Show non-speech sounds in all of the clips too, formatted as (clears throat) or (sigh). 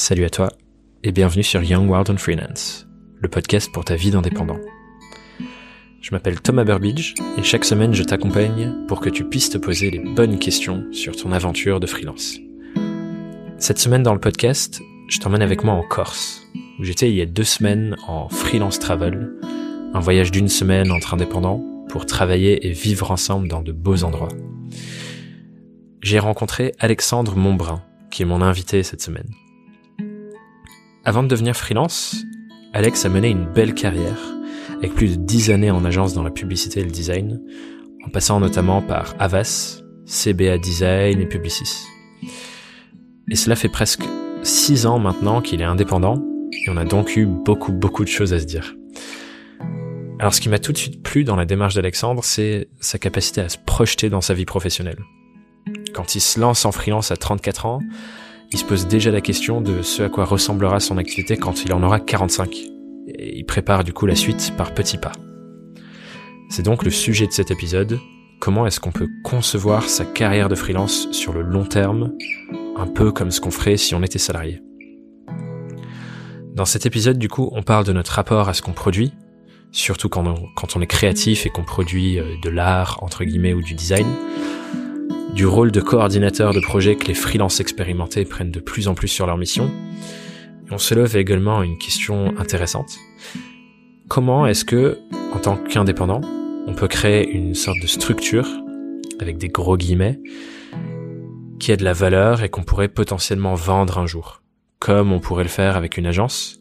Salut à toi et bienvenue sur Young World on Freelance, le podcast pour ta vie d'indépendant. Je m'appelle Thomas Burbidge et chaque semaine je t'accompagne pour que tu puisses te poser les bonnes questions sur ton aventure de freelance. Cette semaine dans le podcast, je t'emmène avec moi en Corse, où j'étais il y a deux semaines en freelance travel, un voyage d'une semaine entre indépendants pour travailler et vivre ensemble dans de beaux endroits. J'ai rencontré Alexandre Montbrun, qui est mon invité cette semaine. Avant de devenir freelance, Alex a mené une belle carrière, avec plus de 10 années en agence dans la publicité et le design, en passant notamment par Avas, CBA Design et Publicis. Et cela fait presque 6 ans maintenant qu'il est indépendant, et on a donc eu beaucoup beaucoup de choses à se dire. Alors ce qui m'a tout de suite plu dans la démarche d'Alexandre, c'est sa capacité à se projeter dans sa vie professionnelle. Quand il se lance en freelance à 34 ans, il se pose déjà la question de ce à quoi ressemblera son activité quand il en aura 45. Et il prépare du coup la suite par petits pas. C'est donc le sujet de cet épisode. Comment est-ce qu'on peut concevoir sa carrière de freelance sur le long terme, un peu comme ce qu'on ferait si on était salarié? Dans cet épisode, du coup, on parle de notre rapport à ce qu'on produit, surtout quand on, quand on est créatif et qu'on produit euh, de l'art, entre guillemets, ou du design, du rôle de coordinateur de projet que les freelances expérimentés prennent de plus en plus sur leur mission. On se lève également une question intéressante. Comment est-ce que, en tant qu'indépendant, on peut créer une sorte de structure, avec des gros guillemets, qui a de la valeur et qu'on pourrait potentiellement vendre un jour, comme on pourrait le faire avec une agence,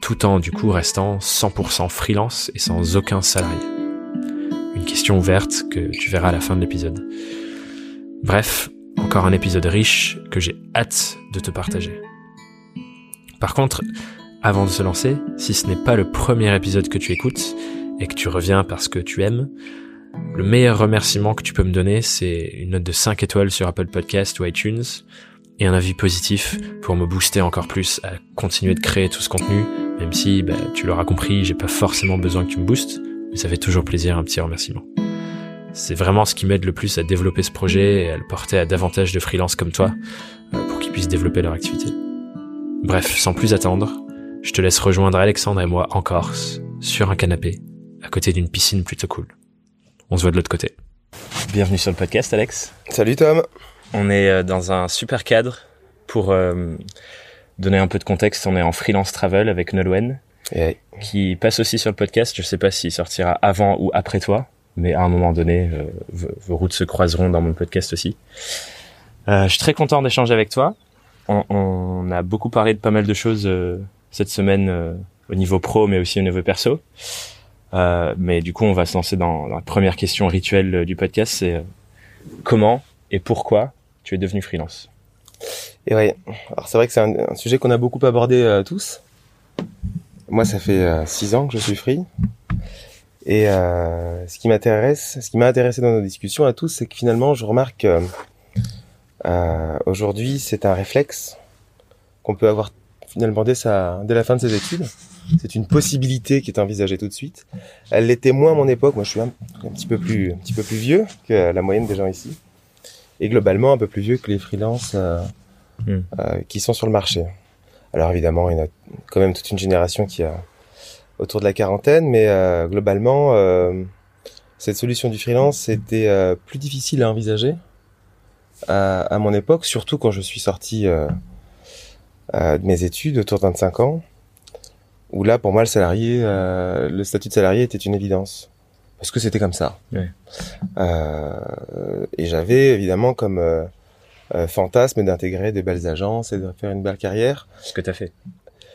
tout en du coup restant 100% freelance et sans aucun salarié. Une question ouverte que tu verras à la fin de l'épisode. Bref, encore un épisode riche que j'ai hâte de te partager. Par contre, avant de se lancer, si ce n'est pas le premier épisode que tu écoutes et que tu reviens parce que tu aimes, le meilleur remerciement que tu peux me donner, c'est une note de 5 étoiles sur Apple Podcast ou iTunes et un avis positif pour me booster encore plus à continuer de créer tout ce contenu, même si, bah, tu l'auras compris, j'ai pas forcément besoin que tu me boostes, mais ça fait toujours plaisir un petit remerciement. C'est vraiment ce qui m'aide le plus à développer ce projet et à le porter à davantage de freelances comme toi euh, pour qu'ils puissent développer leur activité. Bref, sans plus attendre, je te laisse rejoindre Alexandre et moi en Corse, sur un canapé, à côté d'une piscine plutôt cool. On se voit de l'autre côté. Bienvenue sur le podcast Alex. Salut Tom. On est euh, dans un super cadre pour euh, donner un peu de contexte. On est en freelance travel avec Nolwenn, qui passe aussi sur le podcast. Je sais pas s'il sortira avant ou après toi mais à un moment donné, euh, vos routes se croiseront dans mon podcast aussi. Euh, je suis très content d'échanger avec toi. On, a beaucoup parlé de pas mal de choses euh, cette semaine au niveau pro, mais aussi au niveau perso. Mais du coup, on va se lancer dans, la première question rituelle du podcast. C'est comment et pourquoi tu es devenu freelance? Et ouais, alors c'est vrai que c'est un, un, sujet qu'on a beaucoup abordé tous. Moi, ça fait six ans que je suis free. Et euh, ce qui m'intéresse, ce qui m'a intéressé dans nos discussions à tous, c'est que finalement, je remarque euh, aujourd'hui, c'est un réflexe qu'on peut avoir finalement dès, sa, dès la fin de ses études. C'est une possibilité qui est envisagée tout de suite. Elle l'était moins à mon époque. Moi, je suis un, un, petit peu plus, un petit peu plus vieux que la moyenne des gens ici, et globalement un peu plus vieux que les freelances euh, mm. qui sont sur le marché. Alors évidemment, il y en a quand même toute une génération qui a autour de la quarantaine, mais euh, globalement, euh, cette solution du freelance c'était euh, plus difficile à envisager à, à, mon époque, surtout quand je suis sorti euh, euh, de mes études autour de 25 ans, où là, pour moi, le salarié, le statut de salarié était une évidence, parce que c'était comme ça. Ouais. et j'avais évidemment comme fantasme d'intégrer des belles agences et de faire une belle carrière. Ce que tu as fait.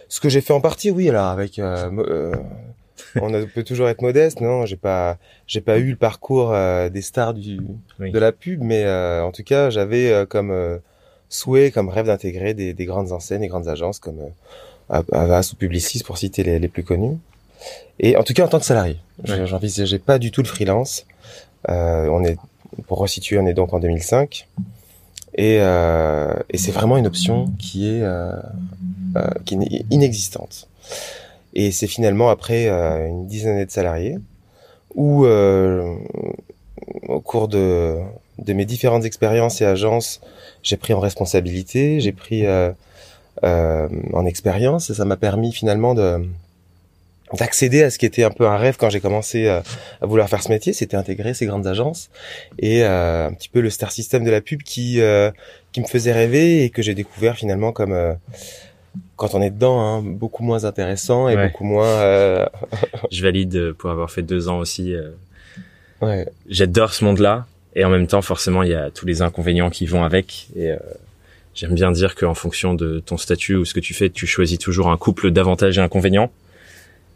Ce que j'ai fait en partie, oui, alors avec, euh, euh, on a, peut toujours être modeste, non J'ai pas, j'ai pas eu le parcours euh, des stars du oui. de la pub, mais euh, en tout cas, j'avais euh, comme souhait, comme rêve d'intégrer des, des, grandes enseignes, des grandes agences comme Avas ou Publicis pour citer les, les, plus connus. Et en tout cas, en tant que salarié, ouais. j'envisageais pas du tout le freelance. on est, pour resituer, on est donc en 2005. Et, euh, et c'est vraiment une option qui est, euh, euh, qui est inexistante. Et c'est finalement après euh, une dizaine d'années de salariés où, euh, au cours de, de mes différentes expériences et agences, j'ai pris en responsabilité, j'ai pris en expérience. Ça m'a permis finalement de d'accéder à ce qui était un peu un rêve quand j'ai commencé à vouloir faire ce métier, c'était intégrer ces grandes agences et un petit peu le star system de la pub qui qui me faisait rêver et que j'ai découvert finalement comme quand on est dedans, hein, beaucoup moins intéressant et beaucoup moins. Euh... (laughs) je valide pour avoir fait deux ans aussi. Euh... Ouais. J'adore ce monde-là et en même temps, forcément, il y a tous les inconvénients qui vont avec. Et euh, j'aime bien dire qu'en fonction de ton statut ou ce que tu fais, tu choisis toujours un couple d'avantages et inconvénients.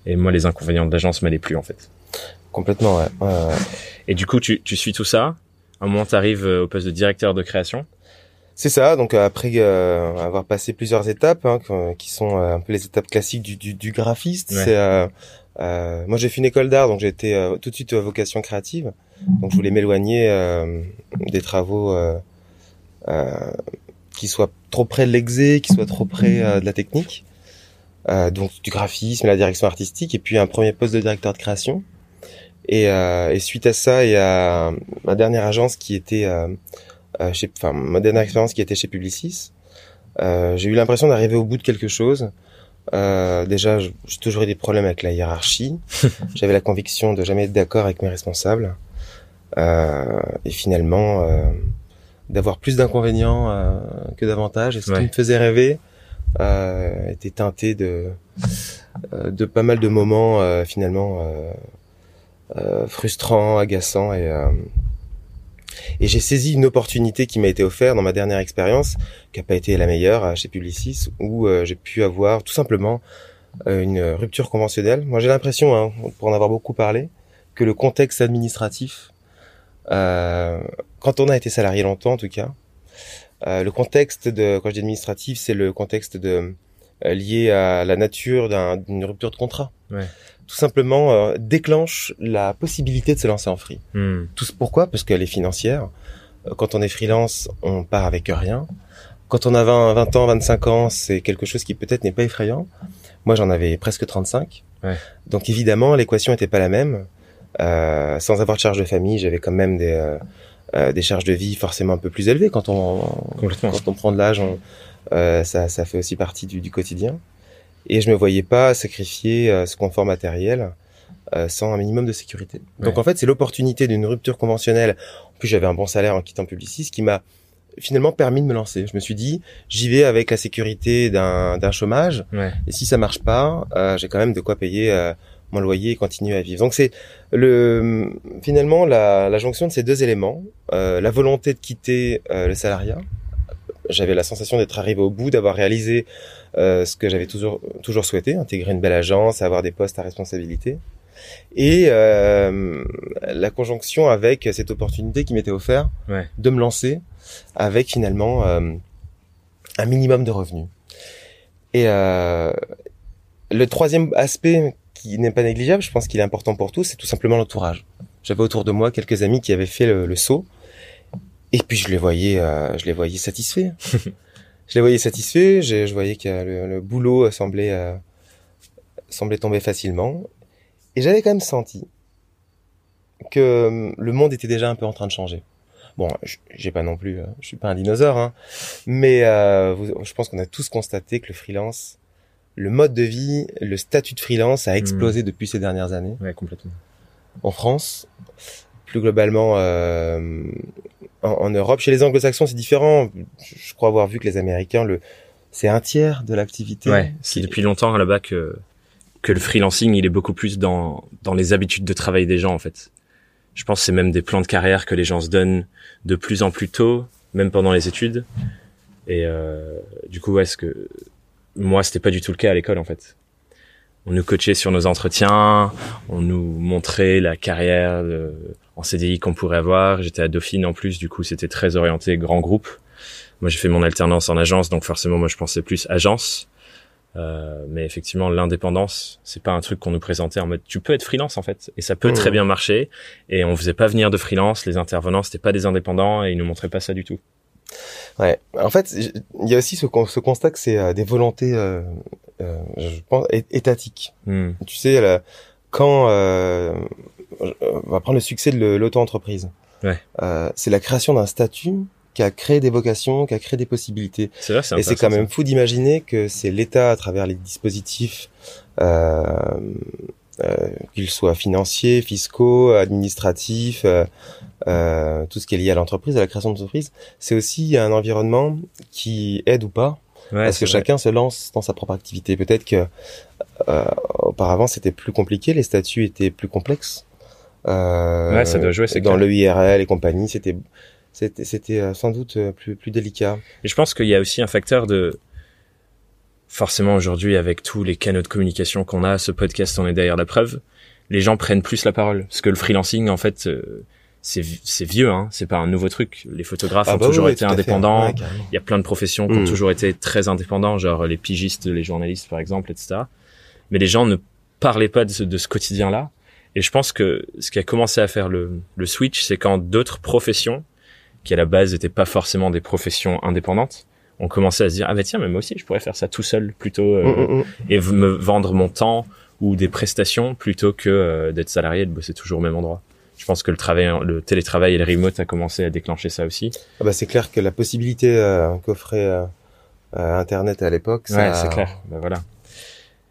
Et moi, les inconvénients de l'agence m'allaient plus en fait. Complètement, ouais. ouais, ouais. Et du coup, tu, tu suis tout ça. À un moment, tu arrives euh, au poste de directeur de création. C'est ça. Donc euh, après euh, avoir passé plusieurs étapes, hein, qui sont euh, un peu les étapes classiques du, du, du graphiste, c'est moi j'ai fait une école d'art, donc été tout de suite vocation créative. Donc je voulais m'éloigner des travaux qui soient trop près de l'exé, qui soient trop près de la technique. Donc du graphisme, la direction artistique, et puis un premier poste de directeur de création. Et, et suite à ça, y a ma dernière agence qui était euh, chez, enfin, ma dernière expérience qui était chez Publicis, euh, j'ai eu l'impression d'arriver au bout de quelque chose. Euh, déjà, j'ai toujours eu des problèmes avec la hiérarchie. (laughs) J'avais la conviction de jamais être d'accord avec mes responsables. Euh, et finalement, euh, d'avoir plus d'inconvénients euh, que d'avantages. Et ce qui me faisait rêver était teinté de, de pas mal de moments finalement frustrants, agaçants et et j'ai saisi une opportunité qui m'a été offerte dans ma dernière expérience, qui n'a pas été la meilleure euh, chez Publicis, où euh, j'ai pu avoir tout simplement euh, une rupture conventionnelle. Moi, j'ai l'impression, hein, pour en avoir beaucoup parlé, que le contexte administratif, euh, quand on a été salarié longtemps en tout cas, euh, le contexte de, quand je dis administratif, c'est le contexte de lié à la nature d'une rupture de contrat. Ouais tout simplement euh, déclenche la possibilité de se lancer en free. Hmm. Tout pourquoi? Parce qu'elle est financière. Euh, quand on est freelance, on part avec rien. Quand on a 20, 20 ans, 25 ans, c'est quelque chose qui peut-être n'est pas effrayant. Moi, j'en avais presque 35. Ouais. Donc évidemment, l'équation n'était pas la même. Euh, sans avoir de charge de famille, j'avais quand même des, euh, euh, des charges de vie forcément un peu plus élevées. Quand on, quand on prend de l'âge, ça, ça fait aussi partie du, du quotidien et je me voyais pas sacrifier euh, ce confort matériel euh, sans un minimum de sécurité. Donc en fait, c'est l'opportunité d'une rupture conventionnelle. En plus, j'avais un bon salaire en quittant Publicis qui m'a finalement permis de me lancer. Je me suis dit, j'y vais avec la sécurité d'un chômage. Et si ça marche pas, euh, j'ai quand même de quoi payer euh, mon loyer et continuer à vivre. Donc c'est le finalement la, la, jonction de ces deux éléments, euh, la volonté de quitter le salariat. J'avais la sensation d'être arrivé au bout, d'avoir réalisé euh, ce que j'avais toujours toujours souhaité, intégrer une belle agence, avoir des postes à responsabilité. Et euh, la conjonction avec cette opportunité qui m'était offerte de me lancer avec finalement euh, un minimum de revenus. Et euh, le troisième aspect qui n'est pas négligeable, je pense qu'il est important pour tous, c'est tout simplement l'entourage. J'avais autour de moi quelques amis qui avaient fait le, le saut, et puis je les voyais, euh, je les voyais satisfaits. (laughs) je les voyais satisfaits, je, je voyais que le, boulot semblait, euh, semblait tomber facilement. Et j'avais quand même senti que euh, le monde était déjà un peu en train de changer. Bon, j'ai pas non plus, euh, je suis pas un dinosaure, hein, mais euh, je pense qu'on a tous constaté que le freelance, le mode de vie, le statut de freelance a explosé mmh. depuis ces dernières années. Ouais, complètement. En France, plus globalement euh, en, Europe. Chez les Anglo-Saxons, c'est différent. Je crois avoir vu que les Américains, le, c'est un tiers de l'activité. Ouais, c'est depuis longtemps là-bas que que le freelancing, il est beaucoup plus dans dans les habitudes de travail des gens en fait. Je pense que c'est même des plans de carrière que les gens se donnent de plus en plus tôt, même pendant les études. Et euh, du coup, est-ce que moi, c'était pas du tout le cas à l'école en fait. On nous coachait sur nos entretiens, on nous montrait la carrière de, en CDI qu'on pourrait avoir. J'étais à Dauphine en plus, du coup c'était très orienté grand groupe. Moi j'ai fait mon alternance en agence, donc forcément moi je pensais plus agence. Euh, mais effectivement, l'indépendance, c'est pas un truc qu'on nous présentait en mode tu peux être freelance en fait, et ça peut très mmh. bien marcher. Et on faisait pas venir de freelance, les intervenants c'était pas des indépendants et ils nous montraient pas ça du tout. Ouais, en fait, il y a aussi ce, ce constat que c'est euh, des volontés, euh, euh, je pense, étatiques. Mmh. Tu sais, quand on va prendre le succès de l'auto-entreprise. Ouais. C'est la création d'un statut qui a créé des vocations, qui a créé des possibilités. C'est vrai, c'est Et c'est quand même fou d'imaginer que c'est l'État, à travers les dispositifs, qu'ils soient financiers, fiscaux, administratifs, euh, tout ce qui est lié à l'entreprise, à la création d'entreprise, c'est aussi un environnement qui aide ou pas, Ouais, parce que vrai. chacun se lance dans sa propre activité. Peut-être que euh, auparavant c'était plus compliqué, les statuts étaient plus complexes. Euh, Ouais, ça doit jouer, dans le IRL et compagnie, c'était c'était euh, sans doute euh, plus plus délicat. Et je pense qu'il y a aussi un facteur de forcément aujourd'hui avec tous les canaux de communication qu'on a, ce podcast on est derrière la preuve, les gens prennent plus la parole parce que le freelancing en fait euh, c'est vi- c'est vieux hein, c'est pas un nouveau truc. Les photographes ont bah toujours oui, été fait. indépendants. Ouais. Il y a plein de professions qui ont Mm. toujours été très indépendants, genre les pigistes, les journalistes par exemple, etc. Mais les gens ne parlaient pas de ce, de ce quotidien-là. Et je pense que ce qui a commencé à faire le, le switch, c'est quand d'autres professions, qui à la base n'étaient pas forcément des professions indépendantes, ont commencé à se dire ah bah tiens mais moi aussi je pourrais faire ça tout seul plutôt euh, Mm, mm, mm. et me vendre mon temps ou des prestations plutôt que euh, d'être salarié et de bosser toujours au même endroit. Je pense que le travail, le télétravail et le remote a commencé à déclencher ça aussi? Ah bah c'est clair que la possibilité euh, qu'offrait euh, euh, Internet à l'époque, ça, Ouais, c'est clair. Bah, voilà.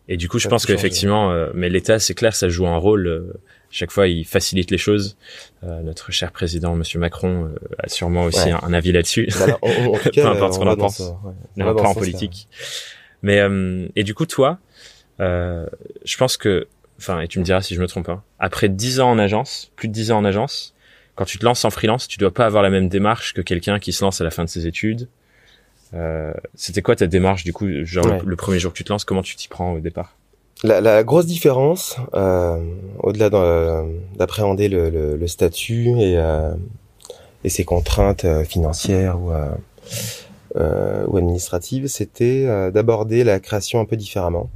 Et du coup, je Ça pense qu'effectivement, euh, mais l'État, c'est clair, ça joue un rôle. euh, chaque fois, il facilite les choses. Notre cher président, Monsieur Macron, a sûrement aussi Ouais. un, un avis là-dessus. Bah, (laughs) Peu importe ce on qu'on en pense. ouais, on Non, pas en politique. Mais et du coup, toi, je pense que, enfin, et tu me diras si je me trompe pas. Après dix ans en agence, plus de dix ans en agence, quand tu te lances en freelance, tu dois pas avoir la même démarche que quelqu'un qui se lance à la fin de ses études. Euh, C'était quoi ta démarche du coup, genre le- Ouais. le, premier jour que tu te lances, comment tu t'y prends au départ? La, la grosse différence, euh, au-delà d'un- d'appréhender le, le, le statut et, euh, et ses contraintes euh, financières ou, euh, euh, ou administratives, c'était euh, d'aborder la création un peu différemment.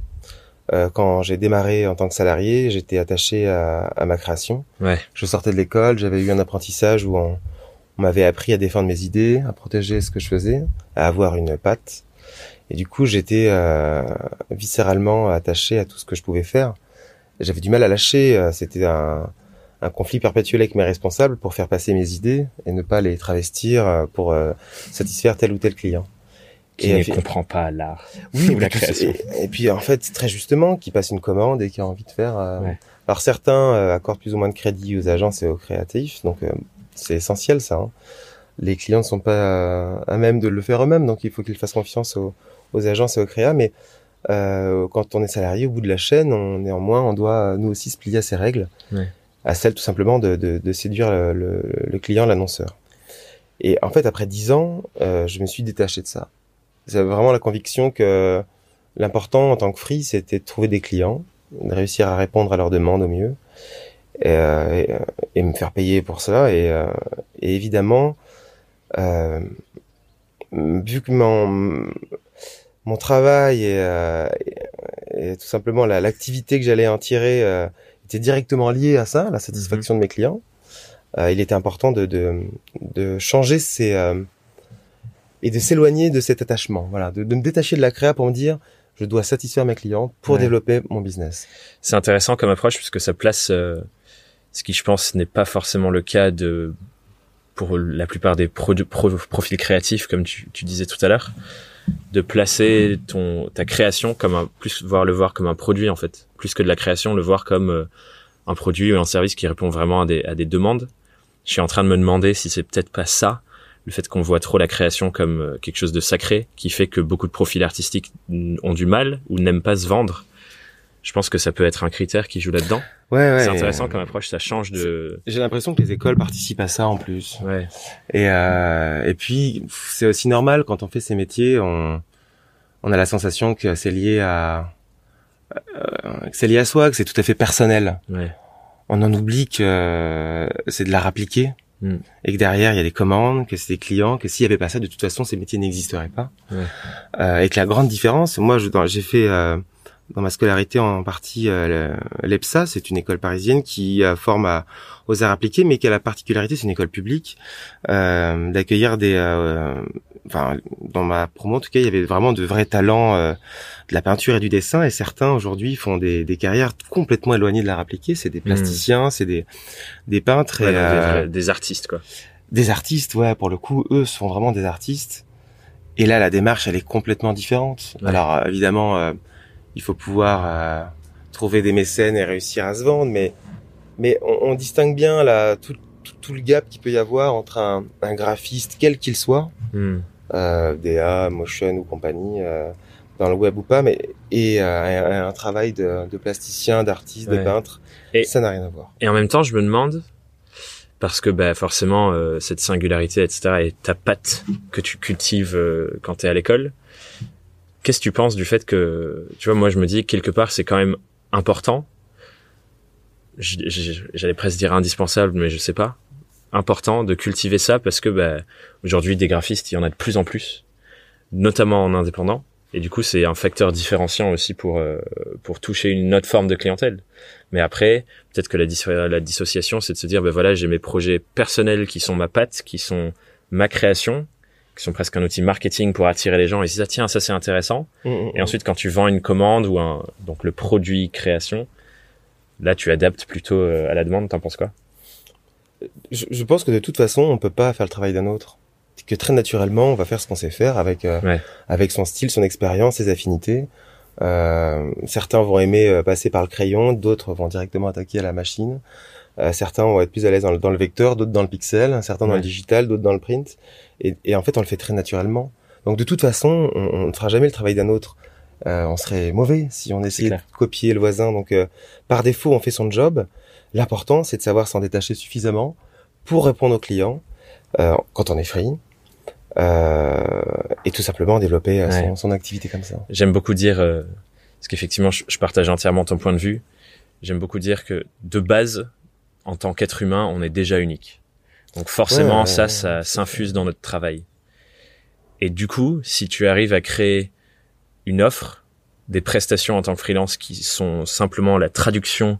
Euh, quand j'ai démarré en tant que salarié, j'étais attaché à, à ma création. Ouais. Je sortais de l'école, j'avais eu un apprentissage où on, on m'avait appris à défendre mes idées, à protéger ce que je faisais, à avoir une patte. Et du coup, j'étais euh, viscéralement attaché à tout ce que je pouvais faire. J'avais du mal à lâcher. euh, C'était un, un conflit perpétuel avec mes responsables pour faire passer mes idées et ne pas les travestir euh, pour euh, satisfaire tel ou tel client. Qui Et ne comprend pas l'art oui, ou la et puis- création Et, et puis en fait, très justement, qui passe une commande et qui a envie de faire. euh, Ouais. Alors certains euh, accordent plus ou moins de crédit aux agences et aux créatifs, donc euh, c'est essentiel ça. hein. Les clients ne sont pas à même de le faire eux-mêmes, donc il faut qu'ils fassent confiance aux, aux agences et aux créas. Mais quand on est salarié au bout de la chaîne, on, néanmoins, on doit nous aussi se plier à ces règles, Ouais. à celle tout simplement de, de, de séduire le, le, le client, l'annonceur. Et en fait, après dix ans, je me suis détaché de ça. J'avais vraiment la conviction que l'important en tant que free, c'était de trouver des clients, de réussir à répondre à leurs demandes au mieux, et, euh, et, euh, et me faire payer pour cela. Et, euh, et évidemment, euh, vu que mon, mon travail et, euh, tout simplement la- l'activité que j'allais en tirer euh, était directement liée à ça, la satisfaction de mes clients, euh, il était important de, de, de changer ces... et de s'éloigner de cet attachement, voilà, de, de me détacher de la créa pour me dire je dois satisfaire mes clients pour Ouais. développer mon business. C'est intéressant comme approche puisque ça place euh, ce qui, je pense, n'est pas forcément le cas de pour la plupart des pro- pro- profils créatifs, comme tu, tu disais tout à l'heure, de placer ton ta création comme un plus voir le voir comme un produit en fait, plus que de la création, le voir comme euh, un produit ou un service qui répond vraiment à des à des demandes. Je suis en train de me demander si c'est peut-être pas ça, le fait qu'on voit trop la création comme euh, quelque chose de sacré, qui fait que beaucoup de profils artistiques ont du mal ou n'aiment pas se vendre. Je pense que ça peut être un critère qui joue là-dedans. Ouais, ouais. c'est intéressant comme approche, ça change de. J'ai l'impression que les écoles participent à ça en plus. Ouais. Et, euh, et puis, c'est aussi normal quand on fait ces métiers, on, on a la sensation que c'est lié à, euh, que c'est lié à soi, que c'est tout à fait personnel. Ouais. On en oublie que euh, c'est de l'art appliqué. Mm. Et que derrière, il y a des commandes, que c'est des clients, que s'il y avait pas ça, de toute façon, ces métiers n'existeraient pas. Ouais. Euh, et que la grande différence, moi, j'ai fait euh, dans ma scolarité en partie euh, le- l'EPSA, c'est une école parisienne qui euh, forme à, aux arts appliqués, mais qui a la particularité, c'est une école publique, euh, d'accueillir des... euh, Enfin, dans ma promo, en tout cas, il y avait vraiment de vrais talents euh, de la peinture et du dessin, et certains aujourd'hui font des, des carrières complètement éloignées de l'art appliqué. C'est des plasticiens, c'est des, des peintres, Ouais, et, donc euh, des, des artistes quoi. Des artistes, ouais, pour le coup, eux sont vraiment des artistes. Et là, la démarche, elle est complètement différente. Alors, évidemment, euh, il faut pouvoir euh, trouver des mécènes et réussir à se vendre, mais mais on, on distingue bien là tout, tout, tout le gap qu'il peut y avoir entre un, un graphiste, quel qu'il soit, Hmm. euh, DA, Motion ou compagnie, euh, dans le web ou pas, mais et un, un travail de, de plasticien, d'artiste, de peintre, Et- ça n'a rien à voir. Et en même temps, je me demande, parce que bah, forcément, cette singularité, etc., est ta patte que tu cultives quand tu es à l'école. Qu'est-ce que tu penses du fait que, tu vois, moi je me dis, quelque part, c'est quand même important. J'allais presque dire indispensable, mais je sais pas. Important de cultiver ça parce que bah, aujourd'hui, des graphistes, il y en a de plus en plus, notamment en indépendant. Et du coup, c'est un facteur différenciant aussi pour euh, pour toucher une autre forme de clientèle. Mais après, peut-être que la, la dissociation, c'est de se dire, ben voilà, j'ai mes projets personnels qui sont ma patte, qui sont ma création, qui sont presque un outil marketing pour attirer les gens et se dire, ah, tiens, ça c'est intéressant. Et ensuite, quand tu vends une commande ou un, donc le produit création, là, tu adaptes plutôt euh, à la demande. T'en penses quoi? Je, je pense que de toute façon, on peut pas faire le travail d'un autre. Que très naturellement, on va faire ce qu'on sait faire avec euh, Ouais. avec son style, son expérience, ses affinités. Euh, certains vont aimer passer par le crayon, d'autres vont directement attaquer à la machine. Euh, certains vont être plus à l'aise dans le, dans le vecteur, d'autres dans le pixel, certains dans le digital, d'autres dans le print. Et, et en fait, on le fait très naturellement. Donc de toute façon, on, ne fera jamais le travail d'un autre. Euh, on serait mauvais si on essayait de copier le voisin. Donc euh, par défaut, on fait son job. L'important, c'est de savoir s'en détacher suffisamment pour répondre aux clients euh, quand on est free. Euh, et tout simplement développer euh, son, activité comme ça. J'aime beaucoup dire, euh, parce qu'effectivement, je, je partage entièrement ton point de vue. J'aime beaucoup dire que de base, en tant qu'être humain, on est déjà unique. Donc forcément, Ouais, ça, ouais, ça s'infuse dans notre travail. Et du coup, si tu arrives à créer une offre, des prestations en tant que freelance qui sont simplement la traduction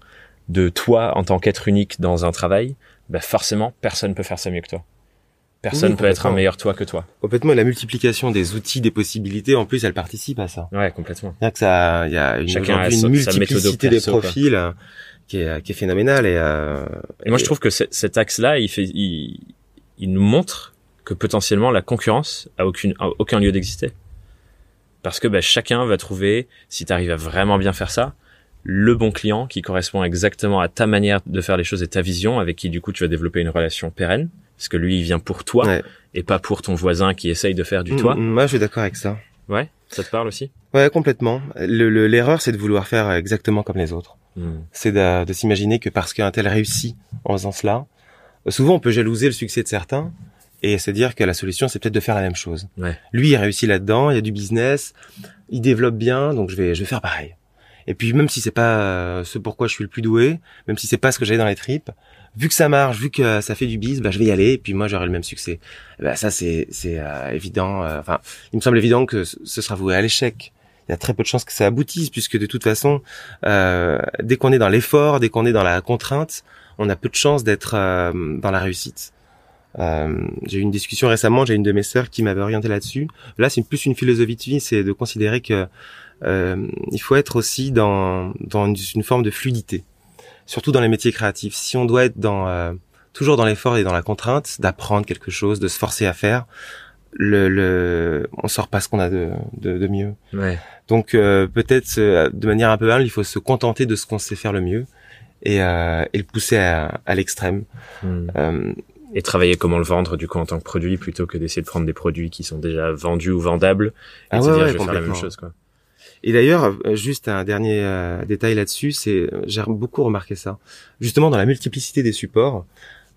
de toi en tant qu'être unique dans un travail, bah forcément, personne peut faire ça mieux que toi. Personne Oui, peut être un meilleur toi que toi. Complètement, la multiplication des outils, des possibilités, en plus, elle participe à ça. Ouais, complètement. C'est-à-dire que ça, il y a une, Chacun a une multiplicité des perso, quoi. Qui est, qui est phénoménale et, euh, Et moi, je trouve que cet axe-là, il fait, il, il nous montre que potentiellement la concurrence a aucune, a aucun lieu d'exister. Parce que bah, chacun va trouver, si tu arrives à vraiment bien faire ça, le bon client qui correspond exactement à ta manière de faire les choses et ta vision, avec qui du coup tu vas développer une relation pérenne, parce que lui il vient pour toi ouais. et pas pour ton voisin qui essaye de faire du Mm, toi. Moi, je suis d'accord avec ça. Ouais, ça te parle aussi? Ouais, complètement. Le- le- L'erreur, c'est de vouloir faire exactement comme les autres. Hmm. C'est de, de s'imaginer que parce qu'un tel réussit en faisant cela, souvent on peut jalouser le succès de certains et se dire que la solution, c'est peut-être de faire la même chose. Ouais. Lui, il réussit là-dedans, il y a du business, il développe bien, donc je vais, je vais faire pareil. Et puis même si c'est pas euh, ce pourquoi je suis le plus doué, même si c'est pas ce que j'ai dans les tripes, vu que ça marche, vu que ça fait du biz, bah je vais y aller et puis moi j'aurai le même succès. Ben, ça c'est c'est euh, évident. euh, Enfin, il me semble évident que ce sera voué à l'échec. Il y a très peu de chances que ça aboutisse puisque de toute façon, euh, dès qu'on est dans l'effort, dès qu'on est dans la contrainte, on a peu de chances d'être euh, dans la réussite. Euh, j'ai eu une discussion récemment, j'ai une de mes sœurs qui m'avait orienté là-dessus. Là, c'est plus une philosophie de vie, c'est de considérer que il faut être aussi dans, dans une forme de fluidité, surtout dans les métiers créatifs. Si on doit être dans euh, toujours dans l'effort et dans la contrainte, d'apprendre quelque chose, de se forcer à faire, le, le on sort pas ce qu'on a de, de, de mieux. Ouais. Donc euh, peut-être euh, de manière un peu humble, il faut se contenter de ce qu'on sait faire le mieux et, euh, et le pousser à, à l'extrême. Hmm. Euh, Et travailler comment le vendre du coup en tant que produit plutôt que d'essayer de prendre des produits qui sont déjà vendus ou vendables et Ah de ouais, dire ouais, je vais faire la même chose quoi. Et d'ailleurs, euh, juste un dernier euh, détail là-dessus, c'est j'ai beaucoup remarqué ça. Justement dans la multiplicité des supports.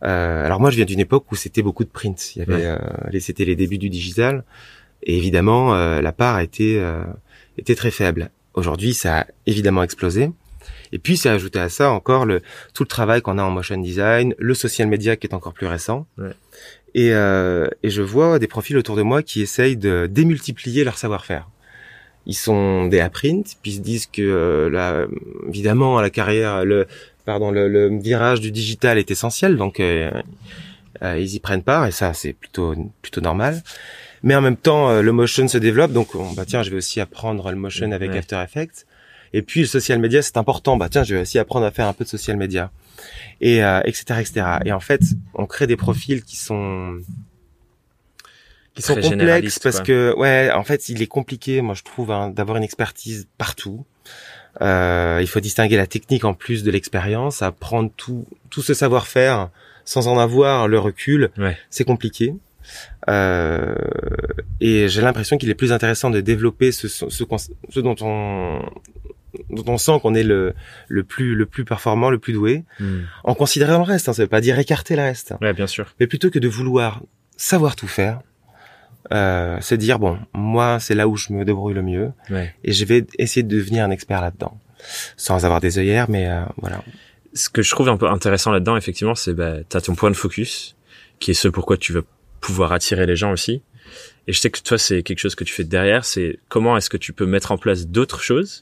Euh, alors moi, je viens d'une époque où c'était beaucoup de print. Il y avait, Ouais. euh, c'était les débuts du digital, et évidemment, euh, la part était euh, était très faible. Aujourd'hui, ça a évidemment explosé. Et puis, c'est ajouté à ça encore le tout le travail qu'on a en motion design, le social media qui est encore plus récent. Ouais. Et, euh, et je vois des profils autour de moi qui essayent de démultiplier leur savoir-faire ils sont des print puis ils se disent que euh, là, évidemment la carrière le pardon le, le virage du digital est essentiel donc euh, euh, ils y prennent part et ça c'est plutôt plutôt normal mais en même temps euh, le motion se développe donc on, bah tiens je vais aussi apprendre le motion avec Ouais. After Effects Et puis le social media, c'est important. Bah tiens, je vais aussi apprendre à faire un peu de social media, et euh, etc., etc. Et en fait, on crée des profils qui sont qui sont complexes parce que ouais, en fait, il est compliqué, moi je trouve, hein, d'avoir une expertise partout. Euh, il faut distinguer la technique en plus de l'expérience, apprendre tout tout ce savoir-faire sans en avoir le recul. Ouais. C'est compliqué. Euh, et j'ai l'impression qu'il est plus intéressant de développer ce, ce, ce, dont on dont on sent qu'on est le, le plus le plus performant, le plus doué, Hmm. en considérant le reste. Hein, ça veut pas dire écarter le reste, Ouais, bien sûr. mais plutôt que de vouloir savoir tout faire, euh, se dire bon, moi c'est là où je me débrouille le mieux Ouais. et je vais essayer de devenir un expert là-dedans, sans avoir des œillères, mais euh, voilà. Ce que je trouve un peu intéressant là-dedans, effectivement, c'est bah, t'as ton point de focus, qui est ce pourquoi tu veux pouvoir attirer les gens aussi. Et je sais que toi, c'est quelque chose que tu fais derrière, c'est comment est-ce que tu peux mettre en place d'autres choses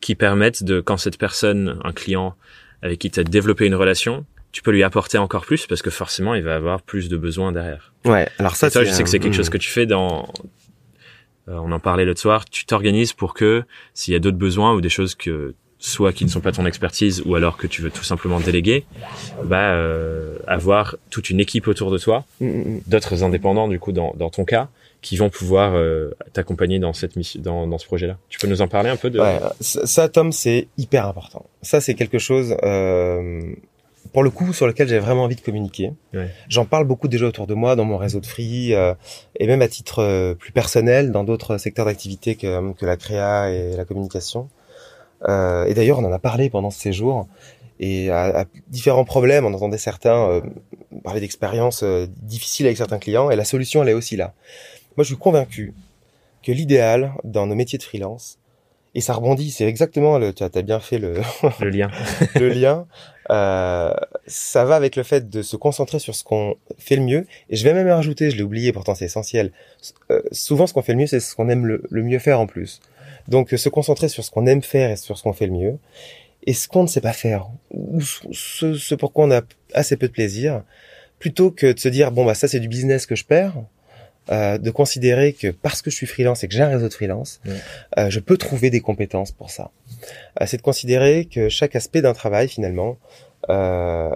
qui permettent de, quand cette personne, un client avec qui tu as développé une relation, tu peux lui apporter encore plus parce que forcément, il va avoir plus de besoins derrière. Ouais. Alors ça, toi, je sais que c'est quelque chose hmm. que tu fais dans. euh, on en parlait l'autre soir. Tu t'organises pour que s'il y a d'autres besoins ou des choses que soit qui ne sont pas ton expertise ou alors que tu veux tout simplement déléguer, bah euh, avoir toute une équipe autour de toi, Mm, mm, mm. d'autres indépendants du coup dans, dans ton cas, qui vont pouvoir euh, t'accompagner dans cette mission, dans, dans ce projet-là. Tu peux nous en parler un peu de Ouais, ça, ça, Tom, c'est hyper important. Ça, c'est quelque chose, euh, pour le coup, sur lequel j'ai vraiment envie de communiquer. Ouais. J'en parle beaucoup déjà autour de moi, dans mon réseau de free, euh, et même à titre euh, plus personnel, dans d'autres secteurs d'activité que, que la créa et la communication. Euh, et d'ailleurs, on en a parlé pendant ce séjour. Et à, à différents problèmes, on entendait certains euh, parler d'expériences euh, difficiles avec certains clients, et la solution, elle est aussi là. Moi, je suis convaincu que l'idéal dans nos métiers de freelance, et ça rebondit, c'est exactement le, tu as, t'as bien fait le, le lien (laughs) le lien, euh, ça va avec le fait de se concentrer sur ce qu'on fait le mieux. Et je vais même rajouter, je l'ai oublié, pourtant c'est essentiel. Euh, souvent, ce qu'on fait le mieux, c'est ce qu'on aime le, mieux faire en plus. Donc, euh, se concentrer sur ce qu'on aime faire et sur ce qu'on fait le mieux, et ce qu'on ne sait pas faire, ou ce, ce pour quoi on a assez peu de plaisir, plutôt que de se dire bon bah ça c'est du business que je perds. Euh, de considérer que parce que je suis freelance et que j'ai un réseau de freelance, euh, je peux trouver des compétences pour ça. Euh, c'est de considérer que chaque aspect d'un travail finalement euh,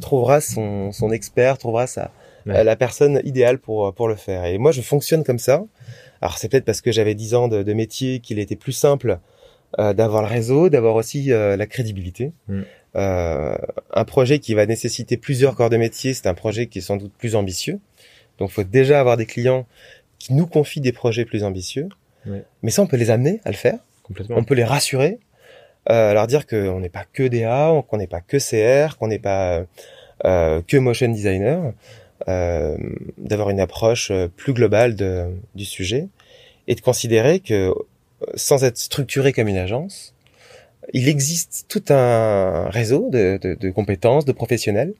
trouvera son, son expert, trouvera sa, Ouais. la personne idéale pour pour le faire. Et moi je fonctionne comme ça. Alors c'est peut-être parce que j'avais 10 ans de, de métier qu'il était plus simple euh, d'avoir le réseau, d'avoir aussi euh, la crédibilité. Un projet qui va nécessiter plusieurs corps de métier, c'est un projet qui est sans doute plus ambitieux. Donc, faut déjà avoir des clients qui nous confient des projets plus ambitieux. Ouais. Mais ça, on peut les amener à le faire. complètement. On peut les rassurer, euh, leur dire qu'on n'est pas que DA, qu'on n'est pas que CR, qu'on n'est pas euh, que motion designer, euh, d'avoir une approche euh, plus globale de, du sujet et de considérer que euh, sans être structuré comme une agence, il existe tout un réseau de, de, de compétences, de professionnels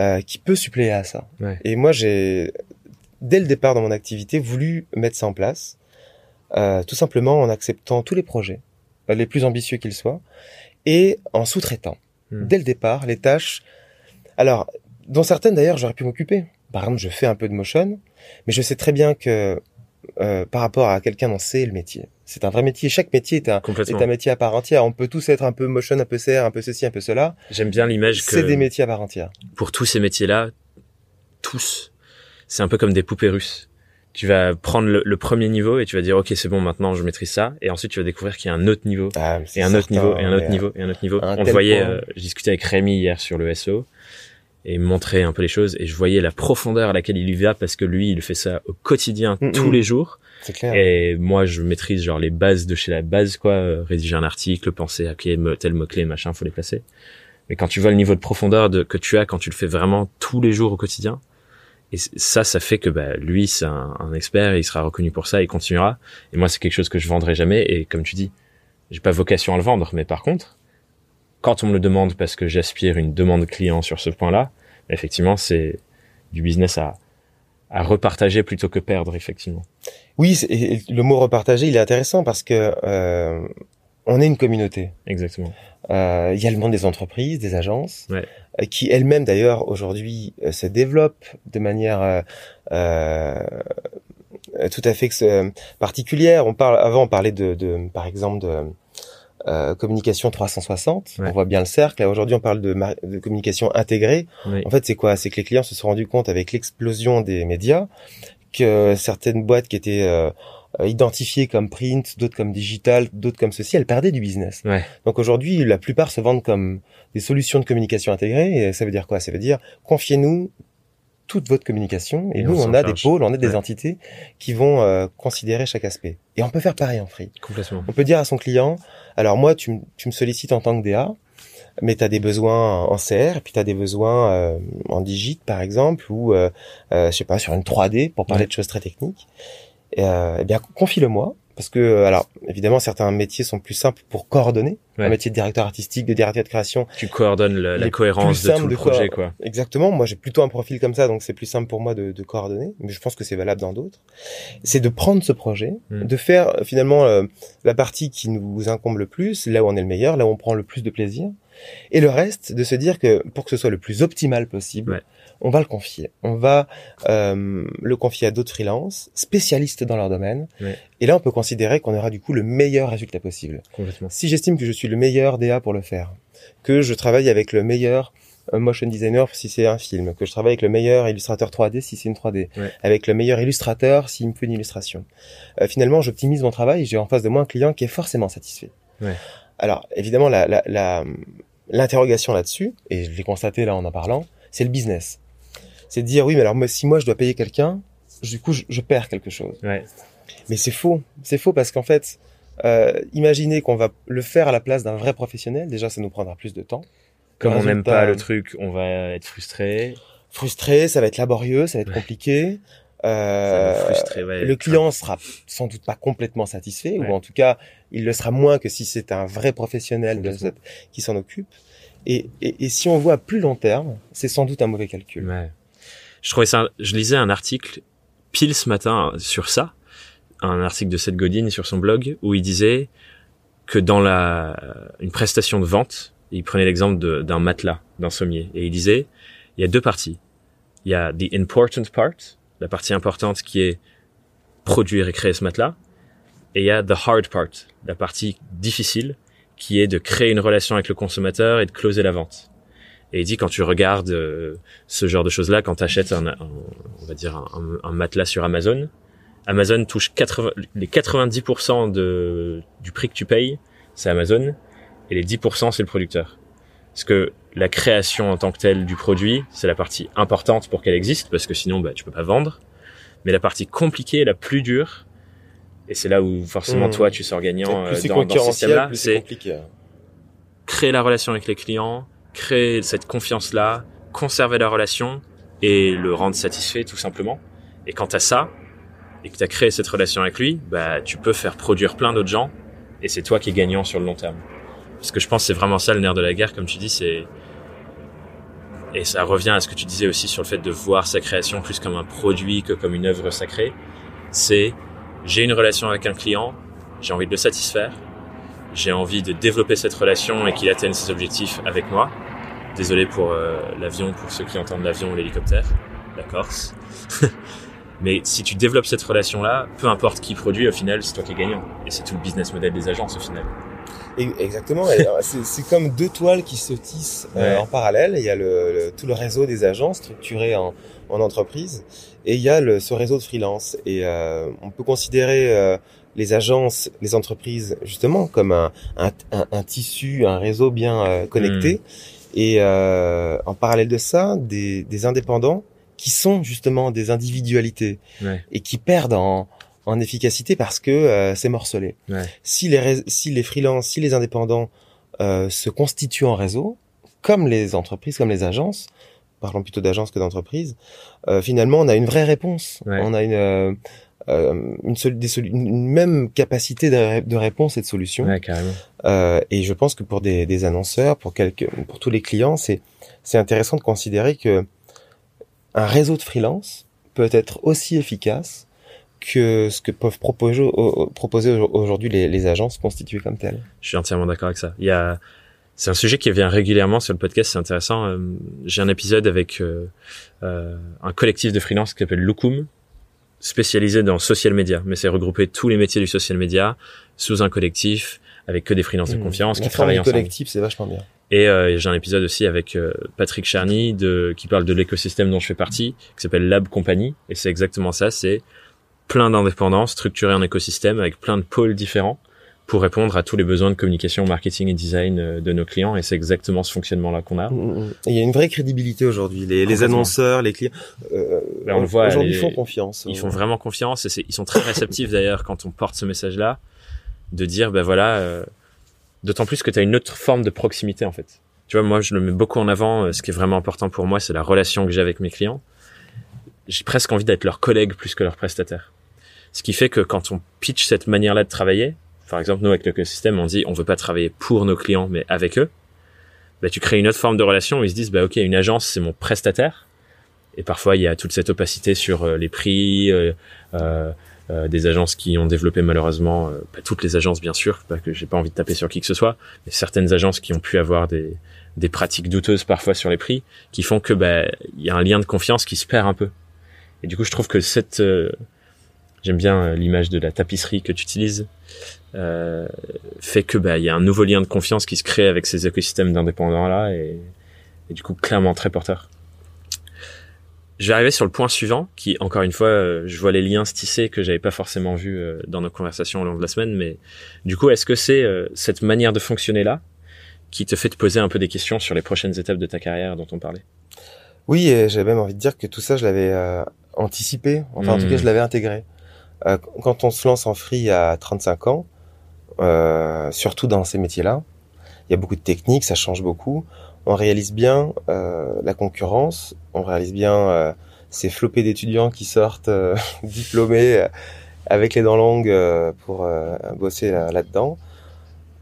euh, qui peut suppléer à ça. Ouais. Et moi, j'ai, dès le départ dans mon activité, voulu mettre ça en place, euh, tout simplement en acceptant tous les projets, euh, les plus ambitieux qu'ils soient, et en sous-traitant, Hmm. dès le départ, les tâches. Alors, dont certaines d'ailleurs, j'aurais pu m'occuper. Par exemple, je fais un peu de motion, mais je sais très bien que euh, par rapport à quelqu'un dont c'est le métier, c'est un vrai métier. Chaque métier est un, est un métier à part entière. On peut tous être un peu motion, un peu CR, un peu ceci, un peu cela. J'aime bien l'image que C'est des métiers à part entière. pour tous ces métiers-là, tous, c'est un peu comme des poupées russes. Tu vas prendre le, le premier niveau et tu vas dire ok c'est bon maintenant je maîtrise ça et ensuite tu vas découvrir qu'il y a un autre niveau Ah, et un autre niveau et un autre niveau et un autre niveau. un On le voyait, euh, je discutais avec Rémi hier sur le SO et montrait un peu les choses et je voyais la profondeur à laquelle il y va parce que lui il fait ça au quotidien Mm, tous mm. les jours Et moi je maîtrise genre les bases de chez la base quoi, euh, rédiger un article, penser à tel mot clé machin faut les placer. Mais quand tu vois le niveau de profondeur de, que tu as quand tu le fais vraiment tous les jours au quotidien, et ça, ça fait que bah, lui, c'est un, un expert, il sera reconnu pour ça, et il continuera. Et moi, c'est quelque chose que je vendrai jamais. Et comme tu dis, j'ai pas vocation à le vendre, mais par contre, quand on me le demande parce que j'aspire une demande client sur ce point-là, effectivement, c'est du business à, à repartager plutôt que perdre, effectivement. Oui, et le mot repartager, il est intéressant parce que euh, on est une communauté. Exactement. Euh, Il y a le monde des entreprises, des agences, Ouais. euh, qui elles-mêmes d'ailleurs aujourd'hui euh, se développent de manière euh, euh, tout à fait particulière. On parle avant, on parlait de, de par exemple de euh, communication 360. On voit bien le cercle. Aujourd'hui, on parle de, de communication intégrée. En fait, c'est quoi? C'est que les clients se sont rendus compte avec l'explosion des médias que certaines boîtes qui étaient euh, identifiées comme print, d'autres comme digital, d'autres comme ceci, elles perdaient du business. Donc aujourd'hui, la plupart se vendent comme des solutions de communication intégrée. Et ça veut dire quoi? Ça veut dire confiez-nous toute votre communication et, nous on, a des pôles, on a des entités qui vont euh, considérer chaque aspect. Et on peut faire pareil en free. Complètement. On peut dire à son client, alors moi tu, tu me sollicites en tant que DA, mais tu as des besoins en CR, puis tu as des besoins euh, en digit par exemple, ou euh, euh, je sais pas sur une 3D pour parler de choses très techniques. Et, eh bien confie-le-moi parce que alors évidemment certains métiers sont plus simples pour coordonner. Un métier de directeur artistique de directeur de création tu coordonnes la cohérence de tout le projet quoi. Exactement. Moi j'ai plutôt un profil comme ça donc c'est plus simple pour moi de, de, coordonner. Mais je pense que c'est valable dans d'autres. C'est de prendre ce projet hmm. de faire finalement euh, la partie qui nous incombe le plus là où on est le meilleur là où on prend le plus de plaisir et le reste de se dire que pour que ce soit le plus optimal possible on va le confier. On va euh, le confier à d'autres freelances, spécialistes dans leur domaine. Et là, on peut considérer qu'on aura du coup le meilleur résultat possible. Si j'estime que je suis le meilleur DA pour le faire, que je travaille avec le meilleur euh, motion designer si c'est un film, que je travaille avec le meilleur illustrateur 3D si c'est une 3D, avec le meilleur illustrateur s'il me fait une illustration. Euh, finalement, j'optimise mon travail, j'ai en face de moi un client qui est forcément satisfait. Alors, évidemment, l'interrogation la, là-dessus, et je l'ai constaté là en en parlant, c'est le business c'est de dire oui, mais alors moi, si moi je dois payer quelqu'un, du coup je, perds quelque chose. Ouais. Mais c'est faux, c'est faux parce qu'en fait, euh, imaginez qu'on va le faire à la place d'un vrai professionnel, déjà ça nous prendra plus de temps. Comme on n'aime pas le truc, on va être frustré. Frustré, ça va être laborieux, ça va être compliqué. Euh, frustrer, ouais. Le client sera sans doute pas complètement satisfait, ou en tout cas, il le sera moins que si c'est un vrai professionnel qui s'en occupe. Et, et, et, si on voit à plus long terme, c'est sans doute un mauvais calcul. Ouais je trouvais ça, je lisais un article pile ce matin sur ça, un article de Seth Godin sur son blog où il disait que dans la une prestation de vente, il prenait l'exemple d'un matelas, d'un sommier, et il disait il y a deux parties. Il y a the important part, la partie importante qui est produire et créer ce matelas, et il y a the hard part, la partie difficile qui est de créer une relation avec le consommateur et de closer la vente. Et il dit quand tu regardes euh, ce genre de choses-là, quand tu achètes un, on va dire un, un, matelas sur Amazon, Amazon touche 80, les 90% de, du prix que tu payes, c'est Amazon, et les 10% c'est le producteur. Parce que la création en tant que telle du produit, c'est la partie importante pour qu'elle existe, parce que sinon bah, tu peux pas vendre. Mais la partie compliquée, la plus dure, et c'est là où forcément mmh. toi tu sors gagnant euh, dans, dans ce système-là, c'est créer la relation avec les clients, créer cette confiance-là, conserver la relation et le rendre satisfait tout simplement. Et quant à ça, et que tu as créé cette relation avec lui, bah, tu peux faire produire plein d'autres gens et c'est toi qui es gagnant sur le long terme. Parce que je pense que c'est vraiment ça le nerf de la guerre, comme tu dis, c'est et ça revient à ce que tu disais aussi sur le fait de voir sa création plus comme un produit que comme une œuvre sacrée. C'est j'ai une relation avec un client, j'ai envie de le satisfaire, j'ai envie de développer cette relation et qu'il atteigne ses objectifs avec moi. Désolé pour euh, l'avion, pour ceux qui entendent l'avion ou l'hélicoptère, la Corse. (laughs) Mais si tu développes cette relation-là, peu importe qui produit, au final, c'est toi qui es gagnant. Et c'est tout le business model des agences, au final. exactement. c'est comme deux toiles qui se tissent euh, en parallèle. Il y a le, tout le réseau des agences structuré en, en entreprise, et il y a le, ce réseau de freelance. Et euh, on peut considérer euh, les agences, les entreprises, justement, comme un, un, un, tissu, un réseau bien connecté. Hmm. Et euh, en parallèle de ça, des, des, indépendants qui sont justement des individualités et qui perdent en, en efficacité parce que euh, c'est morcelé. Ouais. Si les si les freelances, si les indépendants euh, se constituent en réseau, comme les entreprises, comme les agences, parlons plutôt d'agences que d'entreprises, euh, finalement on a une vraie réponse. On a une euh, une, une, même capacité de, de, réponse et de solution. Ouais, carrément. Euh, et je pense que pour des, des, annonceurs, pour quelques, pour tous les clients, c'est c'est intéressant de considérer que un réseau de freelance peut être aussi efficace que ce que peuvent proposer, proposer aujourd'hui les, les, agences constituées comme telles. Je suis entièrement d'accord avec ça. Il y a, c'est un sujet qui vient régulièrement sur le podcast, c'est intéressant. Euh, j'ai un épisode avec euh, euh, un collectif de freelance qui s'appelle Lukum, spécialisé dans social media, mais c'est regrouper tous les métiers du social media sous un collectif avec que des freelances de Mmh. confiance La qui travaillent ensemble. collectif, c'est vachement bien. Et euh, j'ai un épisode aussi avec euh, Patrick Charny de, qui parle de l'écosystème dont je fais partie, qui s'appelle Lab Company. Et c'est exactement ça, c'est plein d'indépendants structurés en écosystème avec plein de pôles différents pour répondre à tous les besoins de communication, marketing et design euh, de nos clients. Et c'est exactement ce fonctionnement-là qu'on a. Mm, mm. Et il y a une vraie crédibilité aujourd'hui. Les, annonceurs, les clients, euh, Ben, on le voit, aujourd'hui les- font confiance. Ils font vraiment confiance et ils sont très réceptifs d'ailleurs quand on porte ce message-là, de dire ben voilà, euh, d'autant plus que tu as une autre forme de proximité en fait. Tu vois, moi je le mets beaucoup en avant. euh, Ce qui est vraiment important pour moi, c'est la relation que j'ai avec mes clients. J'ai presque envie d'être leur collègue plus que leur prestataire. Ce qui fait que quand on pitch cette manière-là de travailler, par exemple nous avec l'écosystème, on dit on veut pas travailler pour nos clients mais avec eux. Ben, tu crées une autre forme de relation où ils se disent bah ok une agence c'est mon prestataire et parfois il y a toute cette opacité sur euh, les prix euh, euh, euh, des agences qui ont développé malheureusement euh, pas toutes les agences bien sûr pas que j'ai pas envie de taper sur qui que ce soit mais certaines agences qui ont pu avoir des des pratiques douteuses parfois sur les prix qui font que bah il y a un lien de confiance qui se perd un peu et du coup je trouve que cette j'aime bien euh, l'image de la tapisserie que tu utilises euh, fait que bah il y a un nouveau lien de confiance qui se crée avec ces écosystèmes d'indépendants là et, et du coup clairement très porteur je vais arriver sur le point suivant, qui encore une fois, euh, je vois les liens se tisser que j'avais pas forcément vu euh, dans nos conversations au long de la semaine, mais du coup, est-ce que c'est cette manière de fonctionner là qui te fait te poser un peu des questions sur les prochaines étapes de ta carrière dont on parlait? Oui, et j'avais même envie de dire que tout ça, je l'avais anticipé. Enfin, en tout cas, je l'avais intégré. Euh, quand on se lance en free à 35 ans, euh, surtout dans ces métiers-là, il y a beaucoup de techniques, ça change beaucoup. On réalise bien euh, la concurrence, on réalise bien euh, ces flopées d'étudiants qui sortent euh, (laughs) diplômés euh, avec les dents longues pour bosser là- là-dedans.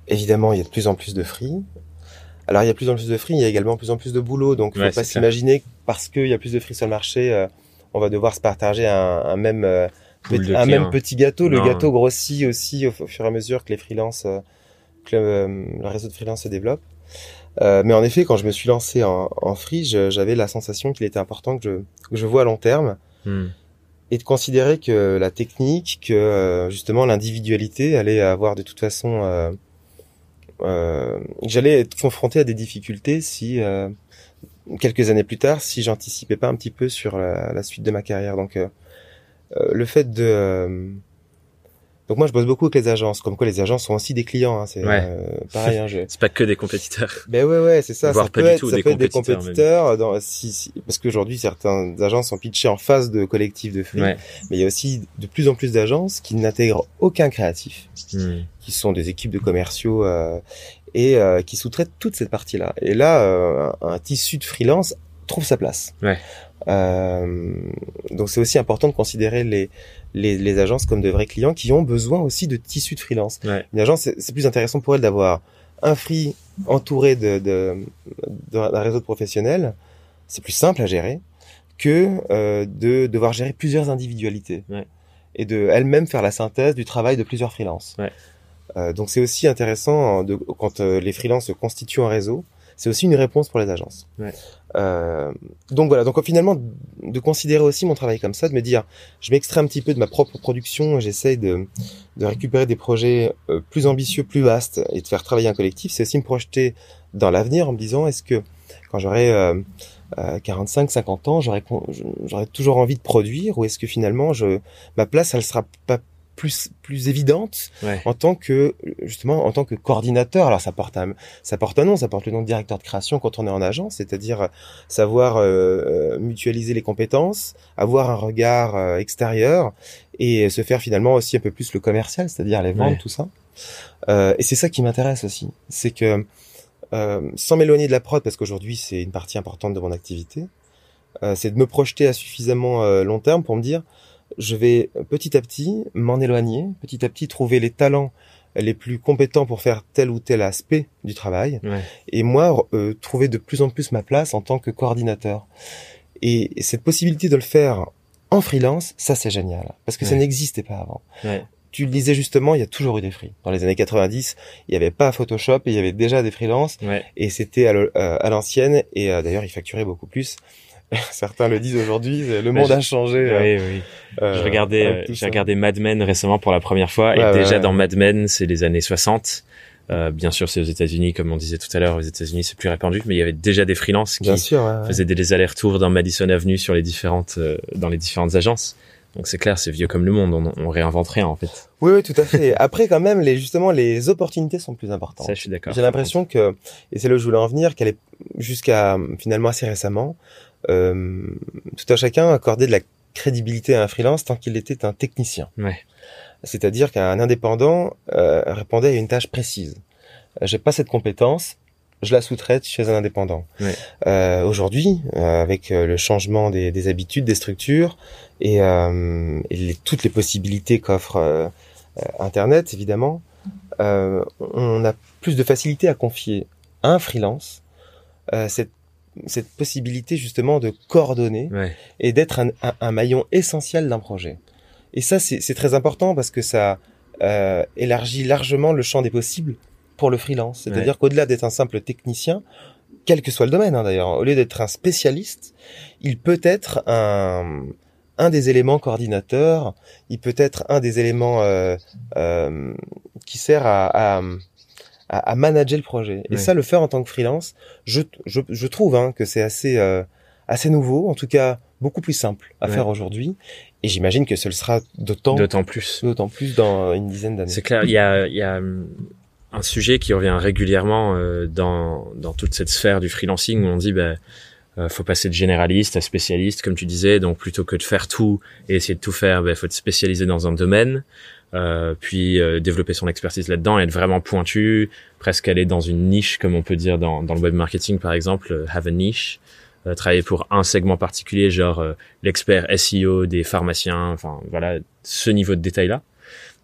Évidemment, il y a de plus en plus de free. Alors, il y a de plus en plus de free, il y a également de plus en plus de boulot. Donc, il Ouais, faut pas s'imaginer que parce qu'il y a plus de free sur le marché, on va devoir se partager un, un même euh, petit- un même petit gâteau. Le gâteau grossit aussi au, au fur et à mesure que les freelances, euh, que euh, le réseau de freelance se développe. Euh, mais en effet, quand je me suis lancé en, en free, j'avais la sensation qu'il était important que je, que je vois à long terme Hmm. et de considérer que la technique, que euh, justement l'individualité allait avoir de toute façon, euh, euh, que j'allais être confronté à des difficultés si euh, quelques années plus tard, si j'anticipais pas un petit peu sur la, la suite de ma carrière. Donc le fait de euh, donc moi je bosse beaucoup avec les agences, comme quoi les agences sont aussi des clients. Hein, c'est Ouais. euh, pareil. Hein, je... (laughs) C'est pas que des compétiteurs. (laughs) Ben ouais, ouais, c'est ça. Voire ça pas peut du être, tout, ça des peut être des compétiteurs, compétiteurs dans, si, si- parce qu'aujourd'hui certains agences sont pitchées en phase de collectif de free, Ouais. mais il y a aussi de plus en plus d'agences qui n'intègrent aucun créatif, Hmm. qui sont des équipes de commerciaux euh, et euh, qui sous-traitent toute cette partie-là. Et là, euh, un, un tissu de freelance trouve sa place. Ouais. Euh, donc c'est aussi important de considérer les, les, les agences comme de vrais clients qui ont besoin aussi de tissu de freelance. Ouais. Une agence, c'est plus intéressant pour elle d'avoir un free entouré de, de, d'un réseau de professionnels. C'est plus simple à gérer que euh, de devoir gérer plusieurs individualités Ouais. et de elle-même faire la synthèse du travail de plusieurs freelances. Ouais. Euh, donc c'est aussi intéressant de, quand euh, les freelances constituent en réseau. C'est aussi une réponse pour les agences. Ouais. Euh, donc voilà, donc finalement de considérer aussi mon travail comme ça, de me dire, je m'extrais un petit peu de ma propre production, j'essaye de, de récupérer des projets euh, plus ambitieux, plus vastes, et de faire travailler un collectif, c'est aussi me projeter dans l'avenir en me disant, est-ce que quand j'aurai euh, euh, 45, 50 ans, j'aurai toujours envie de produire, ou est-ce que finalement, je, ma place, elle sera pas plus plus évidente Ouais. en tant que justement en tant que coordinateur alors ça porte un ça porte un nom ça porte le nom de directeur de création quand on est en agence c'est-à-dire savoir euh, euh, mutualiser les compétences avoir un regard euh, extérieur et se faire finalement aussi un peu plus le commercial c'est-à-dire les ventes Ouais. tout ça Euh, et c'est ça qui m'intéresse aussi c'est que euh, sans m'éloigner de la prod parce qu'aujourd'hui c'est une partie importante de mon activité euh, c'est de me projeter à suffisamment euh, long terme pour me dire je vais petit à petit m'en éloigner, petit à petit trouver les talents les plus compétents pour faire tel ou tel aspect du travail, Ouais. et moi euh, trouver de plus en plus ma place en tant que coordinateur. Et, et cette possibilité de le faire en freelance, ça c'est génial, parce que ça n'existait pas avant. Ouais. Tu le disais justement, il y a toujours eu des free. Dans les années 90, il n'y avait pas Photoshop, et il y avait déjà des freelances, Ouais. et c'était à euh, à l'ancienne, et euh, d'ailleurs ils facturaient beaucoup plus. (laughs) Certains le disent aujourd'hui, le monde a changé. euh, Oui, oui. euh, Je regardais, euh, j'ai regardé Mad Men récemment pour la première fois, et déjà ouais. dans Mad Men, c'est les années 60. Euh, bien sûr, c'est aux États-Unis, comme on disait tout à l'heure, aux États-Unis c'est plus répandu, mais il y avait déjà des freelances qui sûr, ouais, faisaient des allers-retours dans Madison Avenue sur les différentes, euh, dans les différentes agences. Donc c'est clair, c'est vieux comme le monde, on, on réinvente rien en fait. Oui, oui, tout à fait. Après, quand même, les justement, les opportunités sont plus importantes. Ça, je suis d'accord. J'ai l'impression que, et c'est là où je voulais en venir, qu'elle est jusqu'à finalement assez récemment, euh, tout à chacun accordait de la crédibilité à un freelance tant qu'il était un technicien. Ouais. C'est-à-dire qu'un indépendant euh, répondait à une tâche précise. Euh, J'ai pas cette compétence, je la sous-traite chez un indépendant. Ouais. Euh, Aujourd'hui, euh, avec euh, le changement des, des habitudes, des structures et, euh, et les- toutes les possibilités qu'offre Internet, évidemment, euh, on a plus de facilité à confier à un freelance euh, cette, cette possibilité justement de coordonner Ouais. et d'être un, un- un maillon essentiel d'un projet. Et ça, c'est très important parce que ça euh, élargit largement le champ des possibles pour le freelance. C'est-à-dire qu'au-delà d'être un simple technicien, quel que soit le domaine hein, d'ailleurs, au lieu d'être un spécialiste, il peut être un, un des éléments coordinateurs, il peut être un des éléments euh, euh, qui sert à, à, à, à manager le projet. Et ça, le faire en tant que freelance, je, je, je trouve hein, que c'est assez, euh, assez nouveau, en tout cas beaucoup plus simple à faire aujourd'hui. Et j'imagine que ce le sera d'autant D'autant plus. d'autant plus dans une dizaine d'années. C'est clair, il y a, il y a hum, un sujet qui revient régulièrement euh, dans, dans toute cette sphère du freelancing où on dit bah, euh, faut passer de généraliste à spécialiste, comme tu disais, donc plutôt que de faire tout et essayer de tout faire, bah, faut être spécialisé dans un domaine, euh, puis euh, développer son expertise là-dedans être vraiment pointu, presque aller dans une niche, comme on peut dire dans, dans le web marketing par exemple, euh, have a niche, euh, travailler pour un segment particulier, genre l'expert SEO des pharmaciens, enfin voilà, ce niveau de détail-là.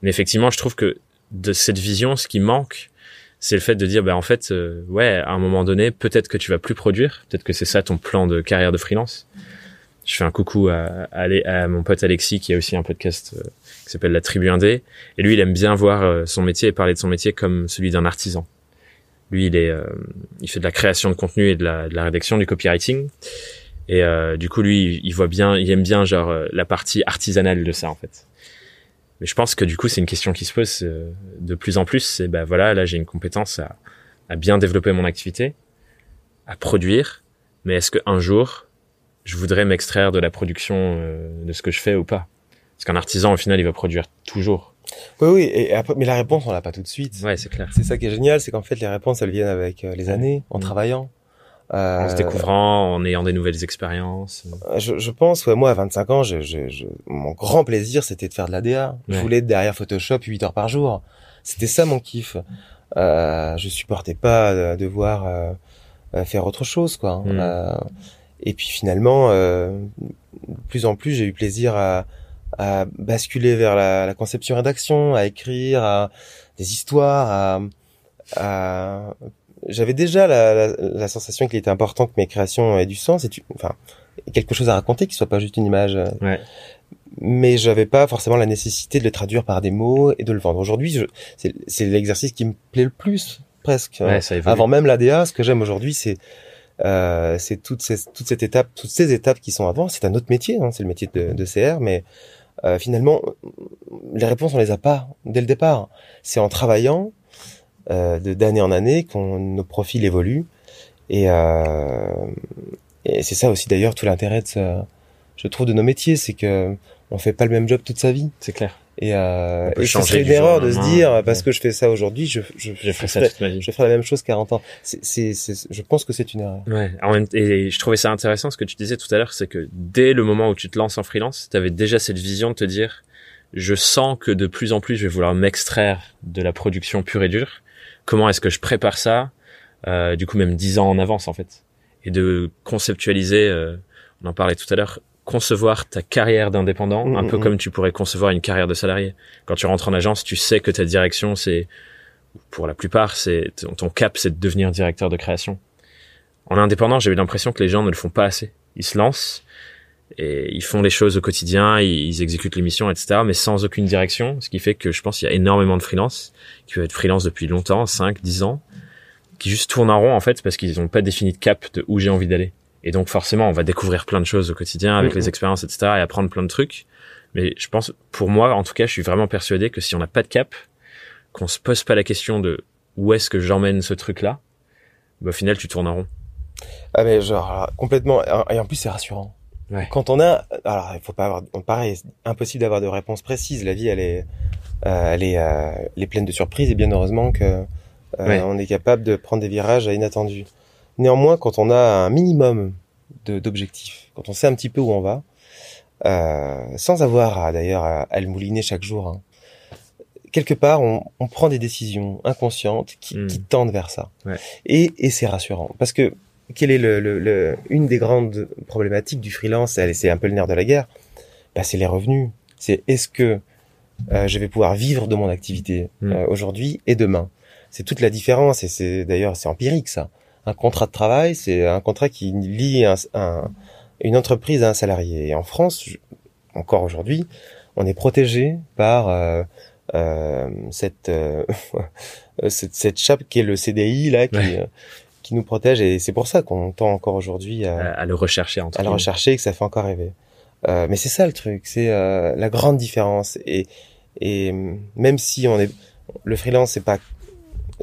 Mais effectivement, je trouve que de cette vision, ce qui manque, c'est le fait de dire, bah, en fait, ouais, à un moment donné, peut-être que tu vas plus produire, peut-être que c'est ça ton plan de carrière de freelance. Je fais un coucou à, à, à mon pote Alexis, qui a aussi un podcast qui s'appelle La Tribu Indé. Et lui, il aime bien voir euh, son métier et parler de son métier comme celui d'un artisan. Lui, il est, euh, il fait de la création de contenu et de la, de la rédaction, du copywriting. Et euh, du coup, lui, il voit bien, il aime bien genre euh, la partie artisanale de ça, en fait. Mais je pense que du coup, c'est une question qui se pose euh, de plus en plus. C'est bah voilà, là j'ai une compétence à, à bien développer mon activité, à produire. Mais est-ce qu'un jour, je voudrais m'extraire de la production euh, de ce que je fais ou pas? Parce qu'un artisan, au final, il va produire toujours. Oui, oui. Et après, mais la réponse, on l'a pas tout de suite. Ouais, c'est clair. C'est ça qui est génial, c'est qu'en fait, les réponses, elles viennent avec euh, les années, en Mm. travaillant. Euh, En se découvrant, en ayant des nouvelles expériences. Euh, Je, je pense, ouais, moi, à 25 ans, je, je, je- mon grand plaisir, c'était de faire de l'ADA. Je Ouais. voulais être derrière Photoshop 8 heures par jour. C'était ça mon kiff. Euh, je supportais pas de devoir euh, euh, faire autre chose, quoi. Mm. Euh, et puis finalement, euh, de plus en plus, j'ai eu plaisir à, à basculer vers la, la conception rédaction, à écrire, à des histoires, à, à... j'avais déjà la, la, la sensation qu'il était important que mes créations aient du sens et tu, enfin quelque chose à raconter qui soit pas juste une image. Ouais. Mais j'avais pas forcément la nécessité de le traduire par des mots et de le vendre. Aujourd'hui, je- c'est l'exercice qui me plaît le plus presque. Ouais, ça. Avant même l'ADA, ce que j'aime aujourd'hui, c'est euh, c'est toute, ces, toute cette étape, toutes ces étapes qui sont avant. C'est un autre métier, hein, c'est le métier de, de CR, mais euh, finalement, les réponses on les a pas dès le départ. C'est en travaillant euh, d'année en année qu'on nos profils évoluent et, euh, et c'est ça aussi d'ailleurs tout l'intérêt je trouve de nos métiers, c'est que on fait pas le même job toute sa vie. C'est clair. Et, euh, et changer serait une erreur de se dire parce Ouais. que je fais ça aujourd'hui, je, je, Je ferai ça ferai- toute ma vie. je ferai la même chose 40 ans. C'est, c'est, je pense que c'est une erreur. Ouais. En même, et je trouvais ça intéressant ce que tu disais tout à l'heure, c'est que dès le moment où tu te lances en freelance, tu avais déjà cette vision de te dire, je sens que de plus en plus je vais vouloir m'extraire de la production pure et dure. Comment est-ce que je prépare ça euh, Du coup, même dix ans en avance en fait, et de conceptualiser. euh, on en parlait tout à l'heure. Concevoir ta carrière d'indépendant, un Mm, peu mm, comme tu pourrais concevoir une carrière de salarié. Quand tu rentres en agence, tu sais que ta direction, c'est, pour la plupart, c'est ton cap, c'est de devenir directeur de création. En indépendant, j'ai eu l'impression que les gens ne le font pas assez. Ils se lancent et ils font les choses au quotidien, ils, ils exécutent les missions, etc., mais sans aucune direction, ce qui fait que je pense qu'il y a énormément de freelance qui peuvent être freelance depuis longtemps, 5, 10 ans, qui juste tournent en rond en fait parce qu'ils n'ont pas défini de cap de où j'ai envie d'aller. Et donc forcément, on va découvrir plein de choses au quotidien avec les expériences, etc., et apprendre plein de trucs. Mais je pense, pour moi, en tout cas, je suis vraiment persuadé que si on n'a pas de cap, qu'on se pose pas la question de où est-ce que j'emmène ce truc-là, bah, au final, tu tournes en rond. Ah mais genre complètement et en plus c'est rassurant. Ouais. Quand on a alors il faut pas avoir pareil impossible d'avoir de réponse précise. La vie elle est euh, elle est euh, elle est pleine de surprises et bien heureusement que euh, on est capable de prendre des virages inattendus. Néanmoins quand on a un minimum d'objectifs, quand on sait un petit peu où on va, euh, sans avoir d'ailleurs à, à, le mouliner chaque jour. Hein, quelque part, on, on, prend des décisions inconscientes qui, qui tendent vers ça. Ouais. Et, et c'est rassurant parce que quelle est le, le, le, une des grandes problématiques du freelance et C'est un peu le nerf de la guerre. Bah, c'est les revenus. C'est est-ce que euh, je vais pouvoir vivre de mon activité Mm. euh, aujourd'hui et demain? C'est toute la différence et c'est d'ailleurs c'est empirique ça. Un contrat de travail, c'est un contrat qui lie un, un, une entreprise à un salarié. Et en France, encore aujourd'hui, on est protégé par euh, euh, cette, euh, (laughs) cette cette chape qui est le CDI là qui Ouais. euh, qui nous protège et c'est pour ça qu'on tend encore aujourd'hui à, À, le rechercher entre à le rechercher et que ça fait encore rêver. Euh, mais c'est ça le truc, c'est euh, la grande différence. Et, et même si on est le freelance, c'est pas